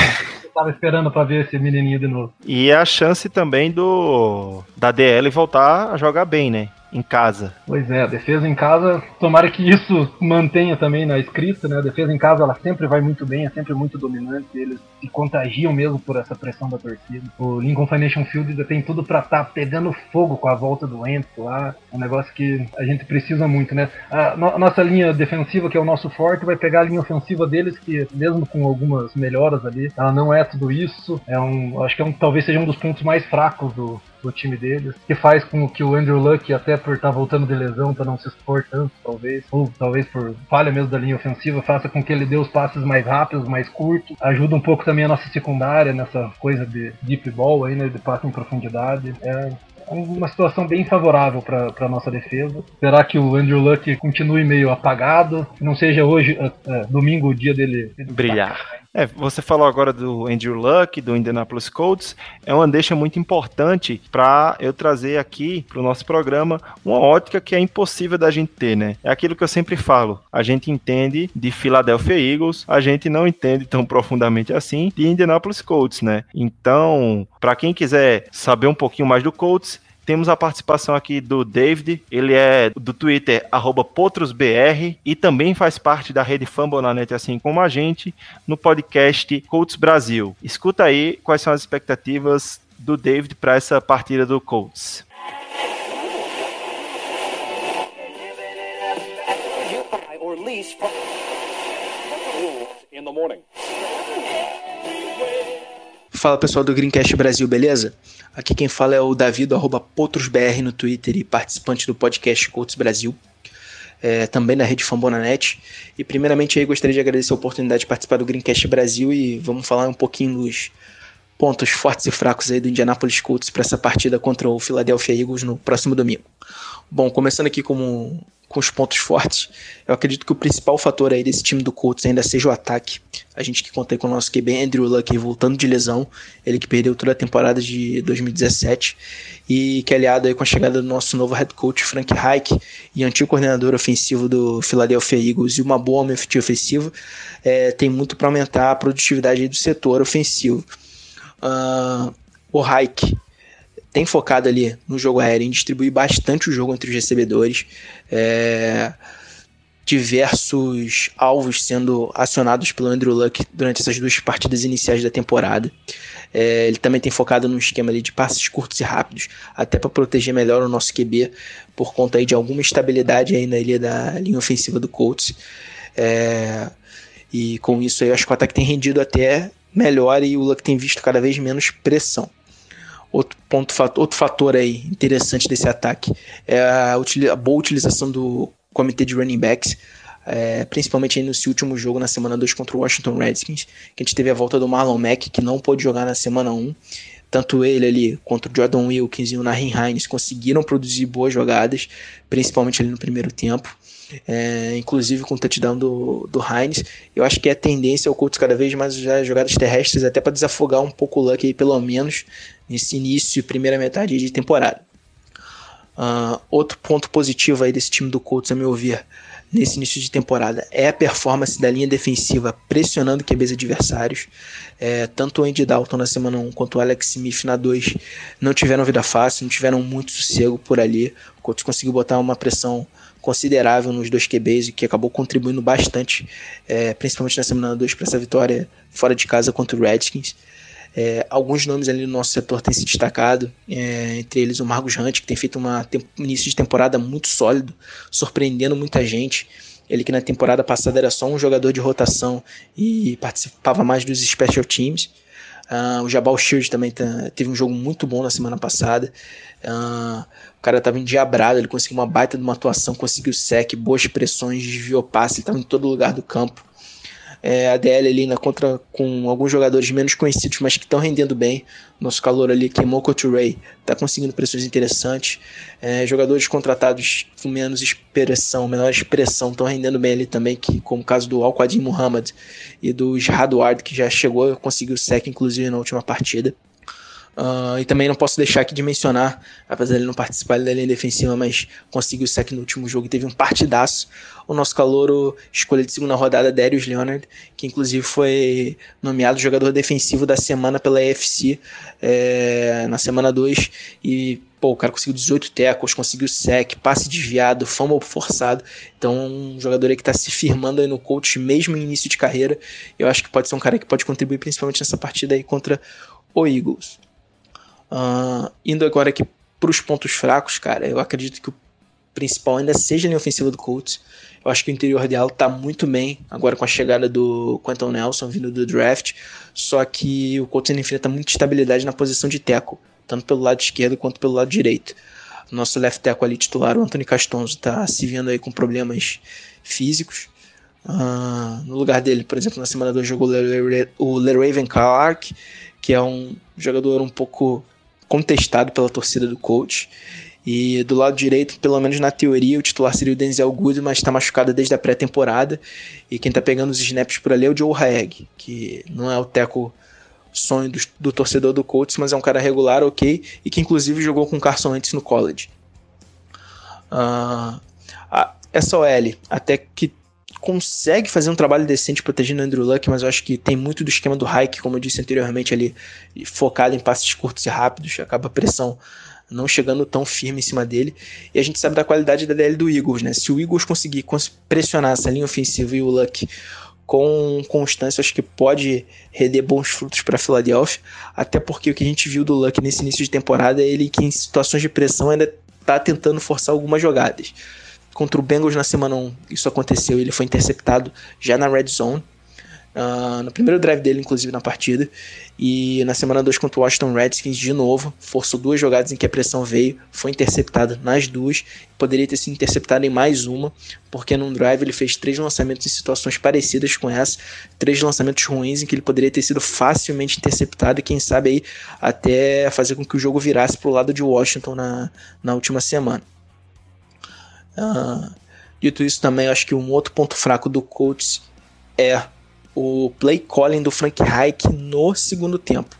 estava esperando para ver esse menininho de novo. E a chance também do da DL voltar a jogar bem, né? Em casa. Pois é, a defesa em casa, tomara que isso mantenha também na escrita, né? A defesa em casa ela sempre vai muito bem, é sempre muito dominante, eles se contagiam mesmo por essa pressão da torcida. O Lincoln Financial Field tem tudo para estar tá pegando fogo com a volta do Ento lá, um negócio que a gente precisa muito, né? A, no, nossa linha defensiva, que é o nosso forte, vai pegar a linha ofensiva deles, que mesmo com algumas melhoras ali, ela não é tudo isso. É um, acho que é um, talvez seja um dos pontos mais fracos do, do time deles, que faz com que o Andrew Luck, até por estar tá voltando de lesão, para não se expor tanto, talvez, ou talvez por falha mesmo da linha ofensiva, faça com que ele dê os passes mais rápidos, mais curtos, ajuda um pouco também a nossa secundária nessa coisa de deep ball aí, né, de passe em profundidade. É, uma situação bem favorável para a nossa defesa. Esperar que o Andrew Luck continue meio apagado, não seja hoje, é, é, domingo, o dia dele brilhar. É, você falou agora do Andrew Luck, do Indianapolis Colts, é uma deixa muito importante para eu trazer aqui para o nosso programa uma ótica que é impossível da gente ter, né? É aquilo que eu sempre falo, a gente entende de Philadelphia Eagles, a gente não entende tão profundamente assim de Indianapolis Colts, né? Então, para quem quiser saber um pouquinho mais do Colts, temos a participação aqui do David, ele é do Twitter, PotrosBR, e também faz parte da rede Fambonanet, assim como a gente, no podcast Colts Brasil. Escuta aí quais são as expectativas do David para essa partida do Colts. Fala pessoal do Greencast Brasil, beleza? Aqui quem fala é o Davi do arroba PotrosBR no Twitter e participante do podcast Colts Brasil. É, também na rede Fambonanet. E primeiramente aí gostaria de agradecer a oportunidade de participar do Greencast Brasil e vamos falar um pouquinho dos pontos fortes e fracos aí do Indianapolis Colts para essa partida contra o Philadelphia Eagles no próximo domingo. Bom, começando aqui como com os pontos fortes. Eu acredito que o principal fator aí desse time do Colts ainda seja o ataque. A gente que conta com o nosso QB Andrew Luck voltando de lesão, ele que perdeu toda a temporada de 2017 e que é aliado aí com a chegada do nosso novo head coach Frank Reich e antigo coordenador ofensivo do Philadelphia Eagles e uma boa homem ofensiva, é, tem muito para aumentar a produtividade do setor ofensivo. Uh, o Reich tem focado ali no jogo aéreo, em distribuir bastante o jogo entre os recebedores. É, diversos alvos sendo acionados pelo Andrew Luck durante essas duas partidas iniciais da temporada. É, ele também tem focado num esquema ali de passes curtos e rápidos, até para proteger melhor o nosso QB, por conta aí de alguma estabilidade aí na ilha da linha ofensiva do Colts. É, e com isso aí, acho que o ataque tem rendido até melhor e o Luck tem visto cada vez menos pressão. Outro, ponto, outro fator aí interessante desse ataque é a, a boa utilização do comitê de running backs, é, principalmente aí nesse último jogo na semana 2 contra o Washington Redskins, que a gente teve a volta do Marlon Mack, que não pôde jogar na semana 1. Um. Tanto ele ali quanto o Jordan Wilkins e o Nahin Hines conseguiram produzir boas jogadas, principalmente ali no primeiro tempo. É, inclusive com o touchdown do, do Hines. Eu acho que é a tendência ao Colts cada vez mais usar jogadas terrestres, até para desafogar um pouco o Luck aí, pelo menos nesse início, primeira metade de temporada. Uh, outro ponto positivo aí desse time do Colts, a meu ver, nesse início de temporada, é a performance da linha defensiva pressionando QBs adversários. É, tanto o Andy Dalton na semana 1 quanto o Alex Smith na 2 não tiveram vida fácil, não tiveram muito sossego por ali. O Colts conseguiu botar uma pressão considerável nos dois QBs e que acabou contribuindo bastante, é, principalmente na semana 2, para essa vitória fora de casa contra o Redskins. É, alguns nomes ali no nosso setor têm se destacado, é, entre eles o Marcos Hunt, que tem feito um início de temporada muito sólido, surpreendendo muita gente. Ele que na temporada passada era só um jogador de rotação e participava mais dos special teams. Uh, o Jabal Shield também tá, teve um jogo muito bom na semana passada. Uh, o cara estava endiabrado, ele conseguiu uma baita de uma atuação, conseguiu sec, boas pressões, desviou passe, ele estava em todo lugar do campo é, a DL ali na contra com alguns jogadores menos conhecidos, mas que estão rendendo bem. Nosso calor ali, Kemoko Ray, está conseguindo pressões interessantes. É, jogadores contratados com menos expressão, menor expressão, estão rendendo bem ali também, que, como o caso do Al-Qadim Muhammad e do Jihad Ward, que já chegou, conseguiu o sec, inclusive, na última partida. Uh, e também não posso deixar aqui de mencionar, apesar de ele não participar da linha defensiva, mas conseguiu o sec no último jogo e teve um partidaço. O nosso calouro escolha de segunda rodada, Darius Leonard, que inclusive foi nomeado jogador defensivo da semana pela AFC é, na semana 2. E pô, o cara conseguiu 18 tecos, conseguiu sec, passe desviado, fumble forçado. Então, um jogador aí que está se firmando aí no coach, mesmo em início de carreira. Eu acho que pode ser um cara que pode contribuir principalmente nessa partida aí contra o Eagles. Uh, indo agora aqui para os pontos fracos, cara, eu acredito que o principal ainda seja a linha ofensiva do Colts. Eu acho que o interior dela está muito bem, agora com a chegada do Quentin Nelson vindo do draft. Só que o Colts ainda enfrenta muita estabilidade na posição de tackle, tanto pelo lado esquerdo quanto pelo lado direito. Nosso left tackle ali titular, o Anthony Castonzo, está se vendo aí com problemas físicos. Uh, no lugar dele, por exemplo, na semana 2 jogou o LeRaven Clark, que é um jogador um pouco contestado pela torcida do coach. E do lado direito, pelo menos na teoria, o titular seria o Denzel Good, mas está machucado desde a pré-temporada. E quem está pegando os snaps por ali é o Joe Haeg, que não é o teco sonho do, do, torcedor do Colts, mas é um cara regular, ok, e que inclusive jogou com Carson Wentz no college. Uh, a SOL até que consegue fazer um trabalho decente protegendo o Andrew Luck, mas eu acho que tem muito do esquema do Hike, como eu disse anteriormente ali, focado em passes curtos e rápidos, acaba a pressão não chegando tão firme em cima dele. E a gente sabe da qualidade da DL do Eagles, né? Se o Eagles conseguir pressionar essa linha ofensiva e o Luck com constância, acho que pode render bons frutos para a Philadelphia, até porque o que a gente viu do Luck nesse início de temporada é ele que em situações de pressão ainda está tentando forçar algumas jogadas. Contra o Bengals na semana 1, isso aconteceu, ele foi interceptado já na red zone, Uh, no primeiro drive dele, inclusive, na partida. E na semana 2 contra o Washington Redskins, de novo, forçou duas jogadas em que a pressão veio, foi interceptada nas duas, poderia ter sido interceptada em mais uma, porque num drive ele fez três lançamentos em situações parecidas com essa, três lançamentos ruins em que ele poderia ter sido facilmente interceptado e quem sabe aí até fazer com que o jogo virasse para o lado de Washington na, na última semana. Uh, dito isso também, acho que um outro ponto fraco do Colts é o play calling do Frank Reich no segundo tempo.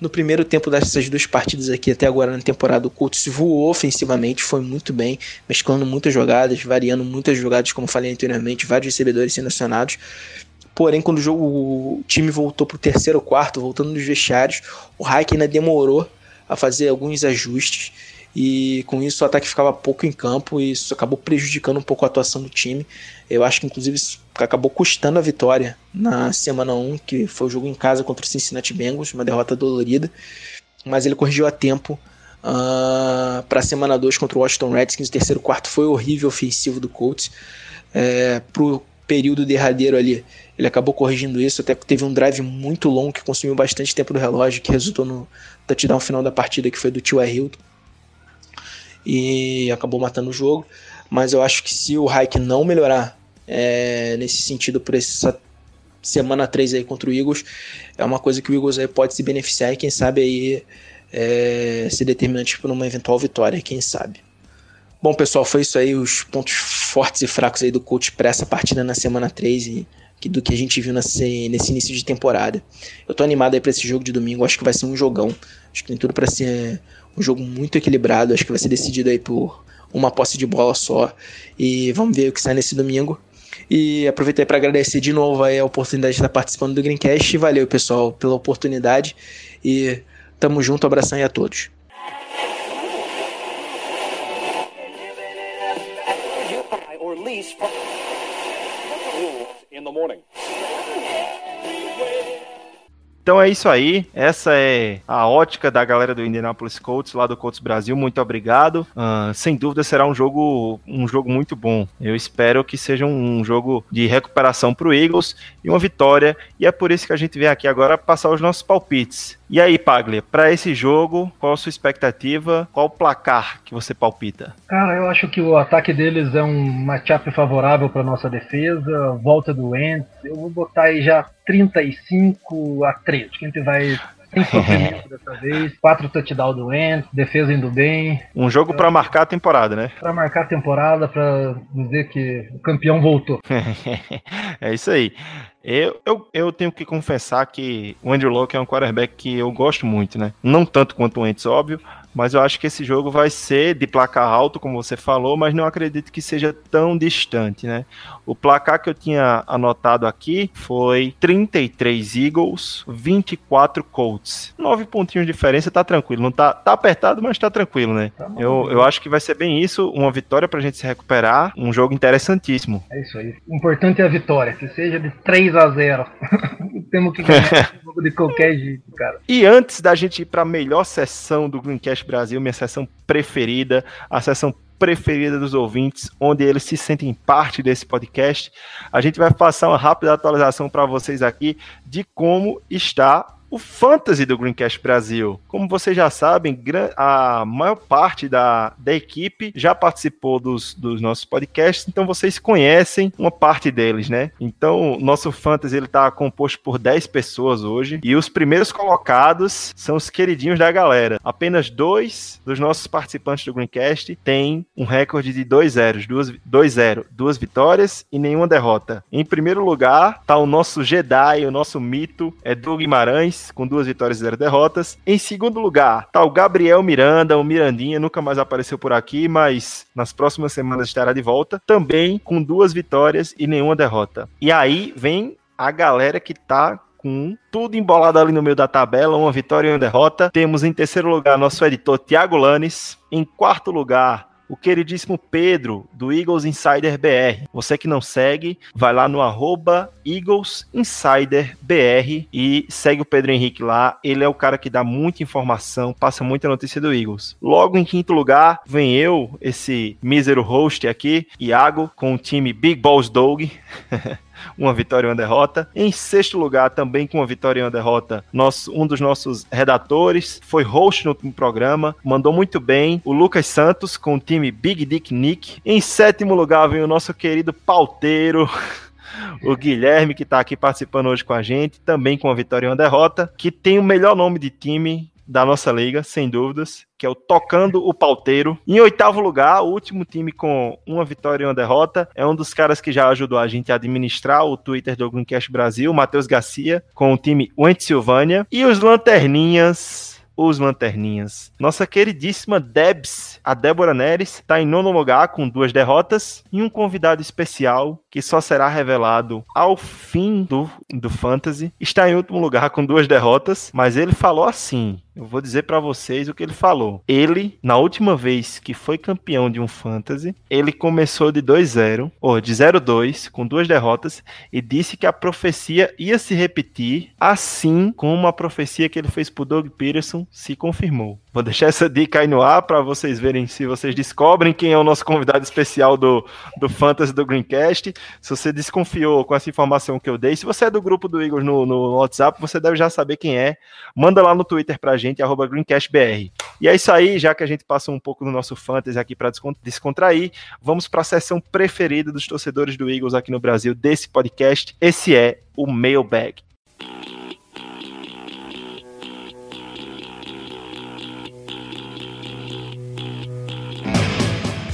No primeiro tempo dessas duas partidas aqui até agora na temporada, o Colts voou ofensivamente, foi muito bem, mesclando muitas jogadas, variando muitas jogadas, como falei anteriormente, vários recebedores sendo acionados. Porém, quando o, jogo, o time voltou para o terceiro quarto, voltando nos vestiários, o Reich ainda demorou a fazer alguns ajustes e com isso o ataque ficava pouco em campo e isso acabou prejudicando um pouco a atuação do time. Eu acho que inclusive isso acabou custando a vitória na semana 1, que foi o jogo em casa contra o Cincinnati Bengals, uma derrota dolorida, mas ele corrigiu a tempo uh, ah, para a semana 2 contra o Washington Redskins. O terceiro quarto foi horrível ofensivo do Colts. É, pro período derradeiro ali, ele acabou corrigindo isso, até que teve um drive muito longo que consumiu bastante tempo do relógio, que resultou no touchdown final da partida, que foi do Tio Hilton e acabou matando o jogo. Mas eu acho que se o Hike não melhorar é, nesse sentido por essa semana 3 aí contra o Eagles, é uma coisa que o Eagles aí pode se beneficiar e quem sabe aí é, ser determinante para uma eventual vitória, quem sabe. Bom, pessoal, foi isso aí, os pontos fortes e fracos aí do coach para essa partida na semana 3 e do que a gente viu nesse, nesse início de temporada. Eu tô animado aí para esse jogo de domingo, acho que vai ser um jogão. Acho que tem tudo para ser um jogo muito equilibrado, acho que vai ser decidido aí por uma posse de bola só. E vamos ver o que sai nesse domingo. E aproveitei para agradecer de novo a oportunidade de estar participando do Greencast. Valeu, pessoal, pela oportunidade. E tamo junto, abração aí a todos. in the morning. Então é isso aí. Essa é a ótica da galera do Indianapolis Colts, lá do Colts Brasil. Muito obrigado. Uh, sem dúvida será um jogo, um jogo muito bom. Eu espero que seja um jogo de recuperação para o Eagles e uma vitória. E é por isso que a gente vem aqui agora passar os nossos palpites. E aí, Paglia, para esse jogo, qual a sua expectativa? Qual o placar que você palpita? Cara, eu acho que o ataque deles é um matchup favorável para nossa defesa. Volta do Wentz. Eu vou botar aí já 35 a 3. Acho que a gente vai sem sofrimento <laughs> dessa vez. Quatro touchdowns do Wentz, defesa indo bem. Um jogo para marcar a temporada, né? Para marcar a temporada, para dizer que o campeão voltou. <laughs> é isso aí. Eu, eu, eu tenho que confessar que o Andrew Locke é um quarterback que eu gosto muito, né? Não tanto quanto o Wentz, óbvio, mas eu acho que esse jogo vai ser de placar alto, como você falou, mas não acredito que seja tão distante, né? O placar que eu tinha anotado aqui foi 33 Eagles, 24 Colts. Nove pontinhos de diferença, tá tranquilo. Não tá, tá apertado, mas tá tranquilo, né? Tá eu, eu acho que vai ser bem isso, uma vitória pra gente se recuperar, um jogo interessantíssimo. É isso aí. O importante é a vitória, que seja de 3 a 0 <laughs> Temos que ganhar <laughs> de qualquer jeito, cara. E antes da gente ir pra melhor sessão do Greencast Brasil, minha sessão preferida, a sessão preferida dos ouvintes, onde eles se sentem parte desse podcast. A gente vai passar uma rápida atualização para vocês aqui de como está o Fantasy do Greencast Brasil. Como vocês já sabem, a maior parte da, da equipe já participou dos, dos nossos podcasts, então vocês conhecem uma parte deles, né? Então, nosso Fantasy ele tá composto por 10 pessoas hoje, e os primeiros colocados são os queridinhos da galera. Apenas dois dos nossos participantes do Greencast têm um recorde de 2 zeros, duas, 2 0, duas vitórias e nenhuma derrota. Em primeiro lugar, tá o nosso Jedi, o nosso mito, é Doug Guimarães, com duas vitórias e zero derrotas. Em segundo lugar, tá o Gabriel Miranda, o Mirandinha, nunca mais apareceu por aqui, mas nas próximas semanas estará de volta, também com duas vitórias e nenhuma derrota. E aí vem a galera que tá com tudo embolado ali no meio da tabela, uma vitória e uma derrota. Temos em terceiro lugar nosso editor Thiago Lanes, em quarto lugar o queridíssimo Pedro, do Eagles Insider BR. Você que não segue, vai lá no arroba Eagles Insider BR e segue o Pedro Henrique lá. Ele é o cara que dá muita informação, passa muita notícia do Eagles. Logo em quinto lugar, vem eu, esse mísero host aqui, Iago, com o time Big Balls Dog. <laughs> uma vitória e uma derrota. Em sexto lugar, também com uma vitória e uma derrota, nosso, um dos nossos redatores, foi host no programa, mandou muito bem, o Lucas Santos, com o time Big Dick Nick. Em sétimo lugar, vem o nosso querido pauteiro. <laughs> o Guilherme, que está aqui participando hoje com a gente, também com uma vitória e uma derrota, que tem o melhor nome de time da nossa liga, sem dúvidas, que é o Tocando o Pauteiro. Em oitavo lugar, o último time com uma vitória e uma derrota, é um dos caras que já ajudou a gente a administrar o Twitter do Greencast Brasil, Matheus Garcia, com o time Went Silvânia. E os Lanterninhas os Lanterninhas. Nossa queridíssima Debs, a Débora Neres, está em nono lugar com duas derrotas e um convidado especial que só será revelado ao fim do, do Fantasy. Está em último lugar com duas derrotas, mas ele falou assim: eu vou dizer para vocês o que ele falou. Ele, na última vez que foi campeão de um fantasy, ele começou de 2-0, ou de 0-2, com duas derrotas, e disse que a profecia ia se repetir, assim como a profecia que ele fez pro Doug Peterson se confirmou. Vou deixar essa dica aí no ar para vocês verem se vocês descobrem quem é o nosso convidado especial do, do Fantasy do Greencast. Se você desconfiou com essa informação que eu dei, se você é do grupo do Igor no, no WhatsApp, você deve já saber quem é. Manda lá no Twitter pra gente, arroba GreencastBR. E é isso aí, já que a gente passou um pouco do nosso Fantasy aqui para descontrair, vamos para a sessão preferida dos torcedores do Eagles aqui no Brasil desse podcast. Esse é o Mailbag.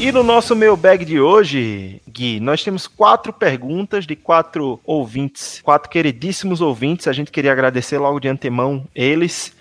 E no nosso mailbag de hoje, Gui, nós temos quatro perguntas de quatro ouvintes, quatro queridíssimos ouvintes. A gente queria agradecer logo de antemão eles.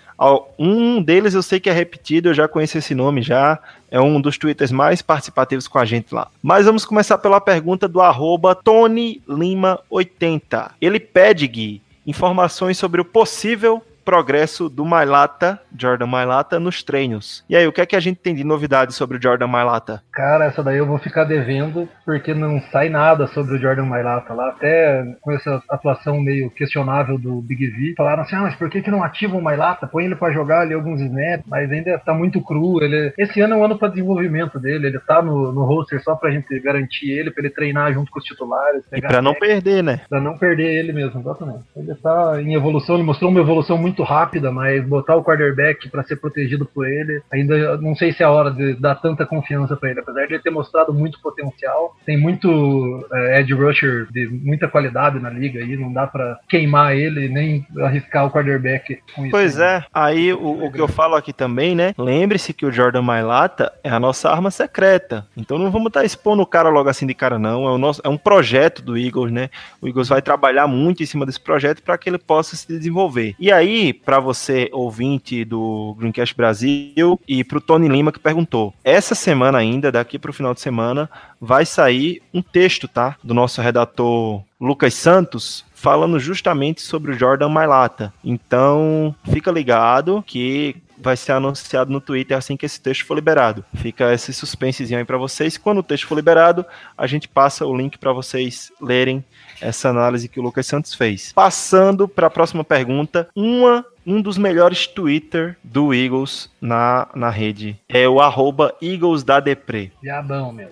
Um deles eu sei que é repetido, eu já conheço esse nome já. É um dos twitters mais participativos com a gente lá. Mas vamos começar pela pergunta do arroba Tony Lima 80. Ele pede, Gui, informações sobre o possível progresso do Mailata, Jordan Mailata, nos treinos. E aí, o que é que a gente tem de novidade sobre o Jordan Mailata? Cara, essa daí eu vou ficar devendo, porque não sai nada sobre o Jordan Mailata lá. Até com essa atuação meio questionável do Big V, falaram assim: ah, mas por que, que não ativa o Mailata? Põe ele para jogar ali alguns snaps, mas ainda tá muito cru. Ele... Esse ano é um ano para desenvolvimento dele, ele tá no, no roster só pra gente garantir ele, pra ele treinar junto com os titulares. E pra não perder, né? Pra não perder ele mesmo, exatamente. Ele tá em evolução, ele mostrou uma evolução muito muito rápida, mas botar o quarterback para ser protegido por ele, ainda não sei se é a hora de dar tanta confiança para ele. Apesar de ele ter mostrado muito potencial, tem muito é, edge rusher de muita qualidade na liga aí, não dá para queimar ele nem arriscar o quarterback com isso. Pois é, aí o, o que eu falo aqui também, né? Lembre-se que o Jordan Mailata é a nossa arma secreta. Então não vamos estar tá expondo o cara logo assim de cara, não. É, o nosso, é um projeto do Eagles, né? O Eagles vai trabalhar muito em cima desse projeto para que ele possa se desenvolver. E aí, para você, ouvinte do Greencast Brasil, e para o Tony Lima que perguntou. Essa semana ainda, daqui para o final de semana, vai sair um texto, tá? Do nosso redator Lucas Santos, falando justamente sobre o Jordan Mailata. Então, fica ligado que vai ser anunciado no Twitter assim que esse texto for liberado. Fica esse suspensezinho aí para vocês. Quando o texto for liberado, a gente passa o link para vocês lerem essa análise que o Lucas Santos fez. Passando para a próxima pergunta, uma um dos melhores Twitter do Eagles na, na rede. É o arroba Eagles da Depre. Diabão, meu.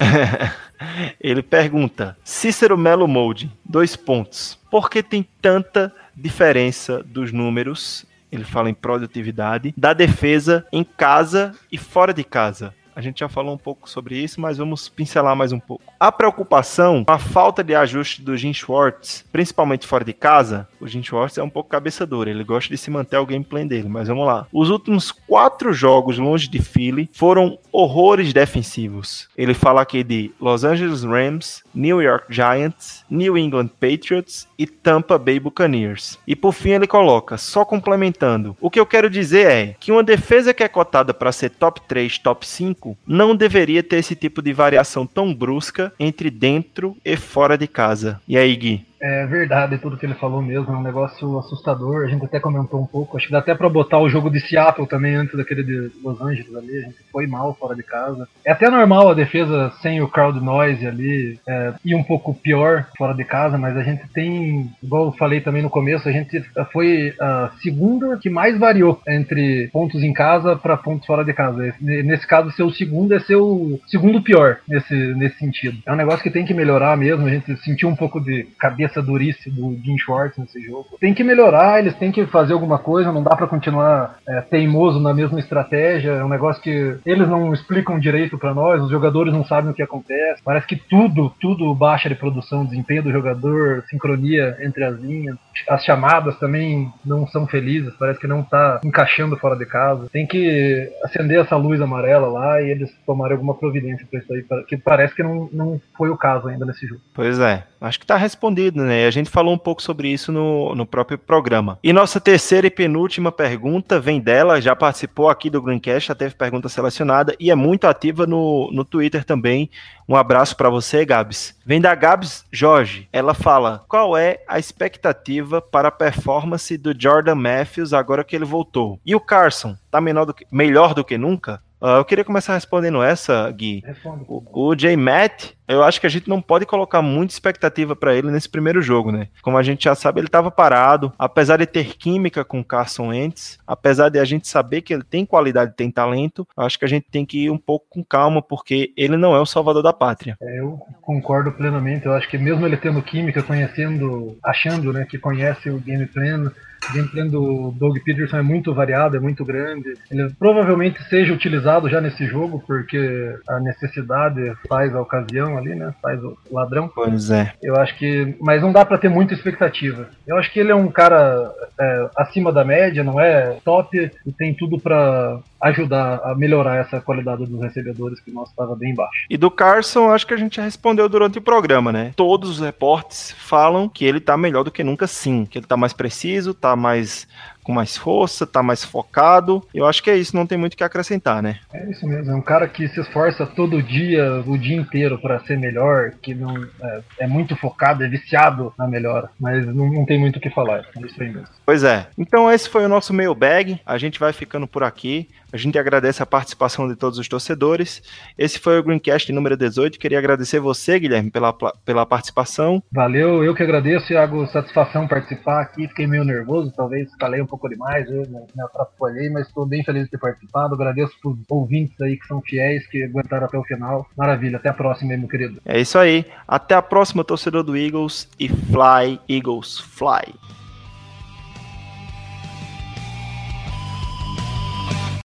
<laughs> Ele pergunta: Cícero Melo Mode, dois pontos. Por que tem tanta diferença dos números ele fala em produtividade, da defesa em casa e fora de casa. A gente já falou um pouco sobre isso, mas vamos pincelar mais um pouco. A preocupação com a falta de ajuste do Jim Schwartz, principalmente fora de casa, o Jim Schwartz é um pouco cabeça dura, ele gosta de se manter o gameplay dele, mas vamos lá. Os últimos quatro jogos longe de Philly foram horrores defensivos. Ele fala aqui de Los Angeles Rams, New York Giants, New England Patriots e Tampa Bay Buccaneers. E por fim ele coloca, só complementando, o que eu quero dizer é que uma defesa que é cotada para ser top 3, top 5, não deveria ter esse tipo de variação tão brusca entre dentro e fora de casa. E aí, Gui? É verdade tudo que ele falou mesmo, é um negócio assustador. A gente até comentou um pouco. Acho que dá até pra botar o jogo de Seattle também antes daquele de Los Angeles ali. A gente foi mal fora de casa. É até normal a defesa sem o crowd noise ali é, e um pouco pior fora de casa, mas a gente tem, igual eu falei também no começo, a gente foi a segunda que mais variou entre pontos em casa para pontos fora de casa. Nesse caso, ser o segundo é ser o segundo pior nesse, nesse sentido. É um negócio que tem que melhorar mesmo. A gente sentiu um pouco de cabeça cabeça durice do Jim Schwartz nesse jogo. Tem que melhorar, eles têm que fazer alguma coisa, não dá para continuar é, teimoso na mesma estratégia. É um negócio que eles não explicam direito para nós, os jogadores não sabem o que acontece. Parece que tudo, tudo baixa de produção, desempenho do jogador, sincronia entre as linhas. As chamadas também não são felizes, parece que não tá encaixando fora de casa. Tem que acender essa luz amarela lá e eles tomarem alguma providência para isso aí, que parece que não, não foi o caso ainda nesse jogo. Pois é, acho que tá respondido, né? A gente falou um pouco sobre isso no, no próprio programa. E nossa terceira e penúltima pergunta vem dela, já participou aqui do Greencast, já teve pergunta selecionada e é muito ativa no, no Twitter também. Um abraço para você, Gabs. Vem da Gabs Jorge. Ela fala: qual é a expectativa para a performance do Jordan Matthews agora que ele voltou? E o Carson, tá do que, melhor do que nunca? Uh, eu queria começar respondendo essa, Gui. O, o J. Matt, eu acho que a gente não pode colocar muita expectativa para ele nesse primeiro jogo, né? Como a gente já sabe, ele estava parado, apesar de ter química com Carson Wentz, apesar de a gente saber que ele tem qualidade, tem talento, acho que a gente tem que ir um pouco com calma, porque ele não é o salvador da pátria. É, eu concordo plenamente. Eu acho que mesmo ele tendo química, conhecendo, achando, né, que conhece o game plan, o gameplay do Doug Peterson é muito variado, é muito grande. Ele provavelmente seja utilizado já nesse jogo, porque a necessidade faz a ocasião ali, né? Faz o ladrão. Pois é. Eu acho que. Mas não dá para ter muita expectativa. Eu acho que ele é um cara é, acima da média, não é top, e tem tudo para ajudar a melhorar essa qualidade dos recebedores que nós estava bem baixo. E do Carson, acho que a gente já respondeu durante o programa, né? Todos os reportes falam que ele tá melhor do que nunca, sim, que ele tá mais preciso, tá mais com mais força, tá mais focado. Eu acho que é isso, não tem muito o que acrescentar, né? É isso mesmo, é um cara que se esforça todo dia, o dia inteiro para ser melhor, que não é, é, muito focado, é viciado na melhora, mas não, não tem muito o que falar, é isso aí mesmo. Pois é. Então esse foi o nosso mailbag, a gente vai ficando por aqui. A gente agradece a participação de todos os torcedores. Esse foi o Greencast número 18. Queria agradecer você, Guilherme, pela, pela participação. Valeu, eu que agradeço, Iago. Satisfação participar aqui. Fiquei meio nervoso, talvez falei um pouco demais, eu me atrapalhei, mas estou bem feliz de ter participado. Agradeço por ouvintes aí que são fiéis, que aguentaram até o final. Maravilha, até a próxima, meu querido. É isso aí. Até a próxima, torcedor do Eagles. E fly, Eagles, fly.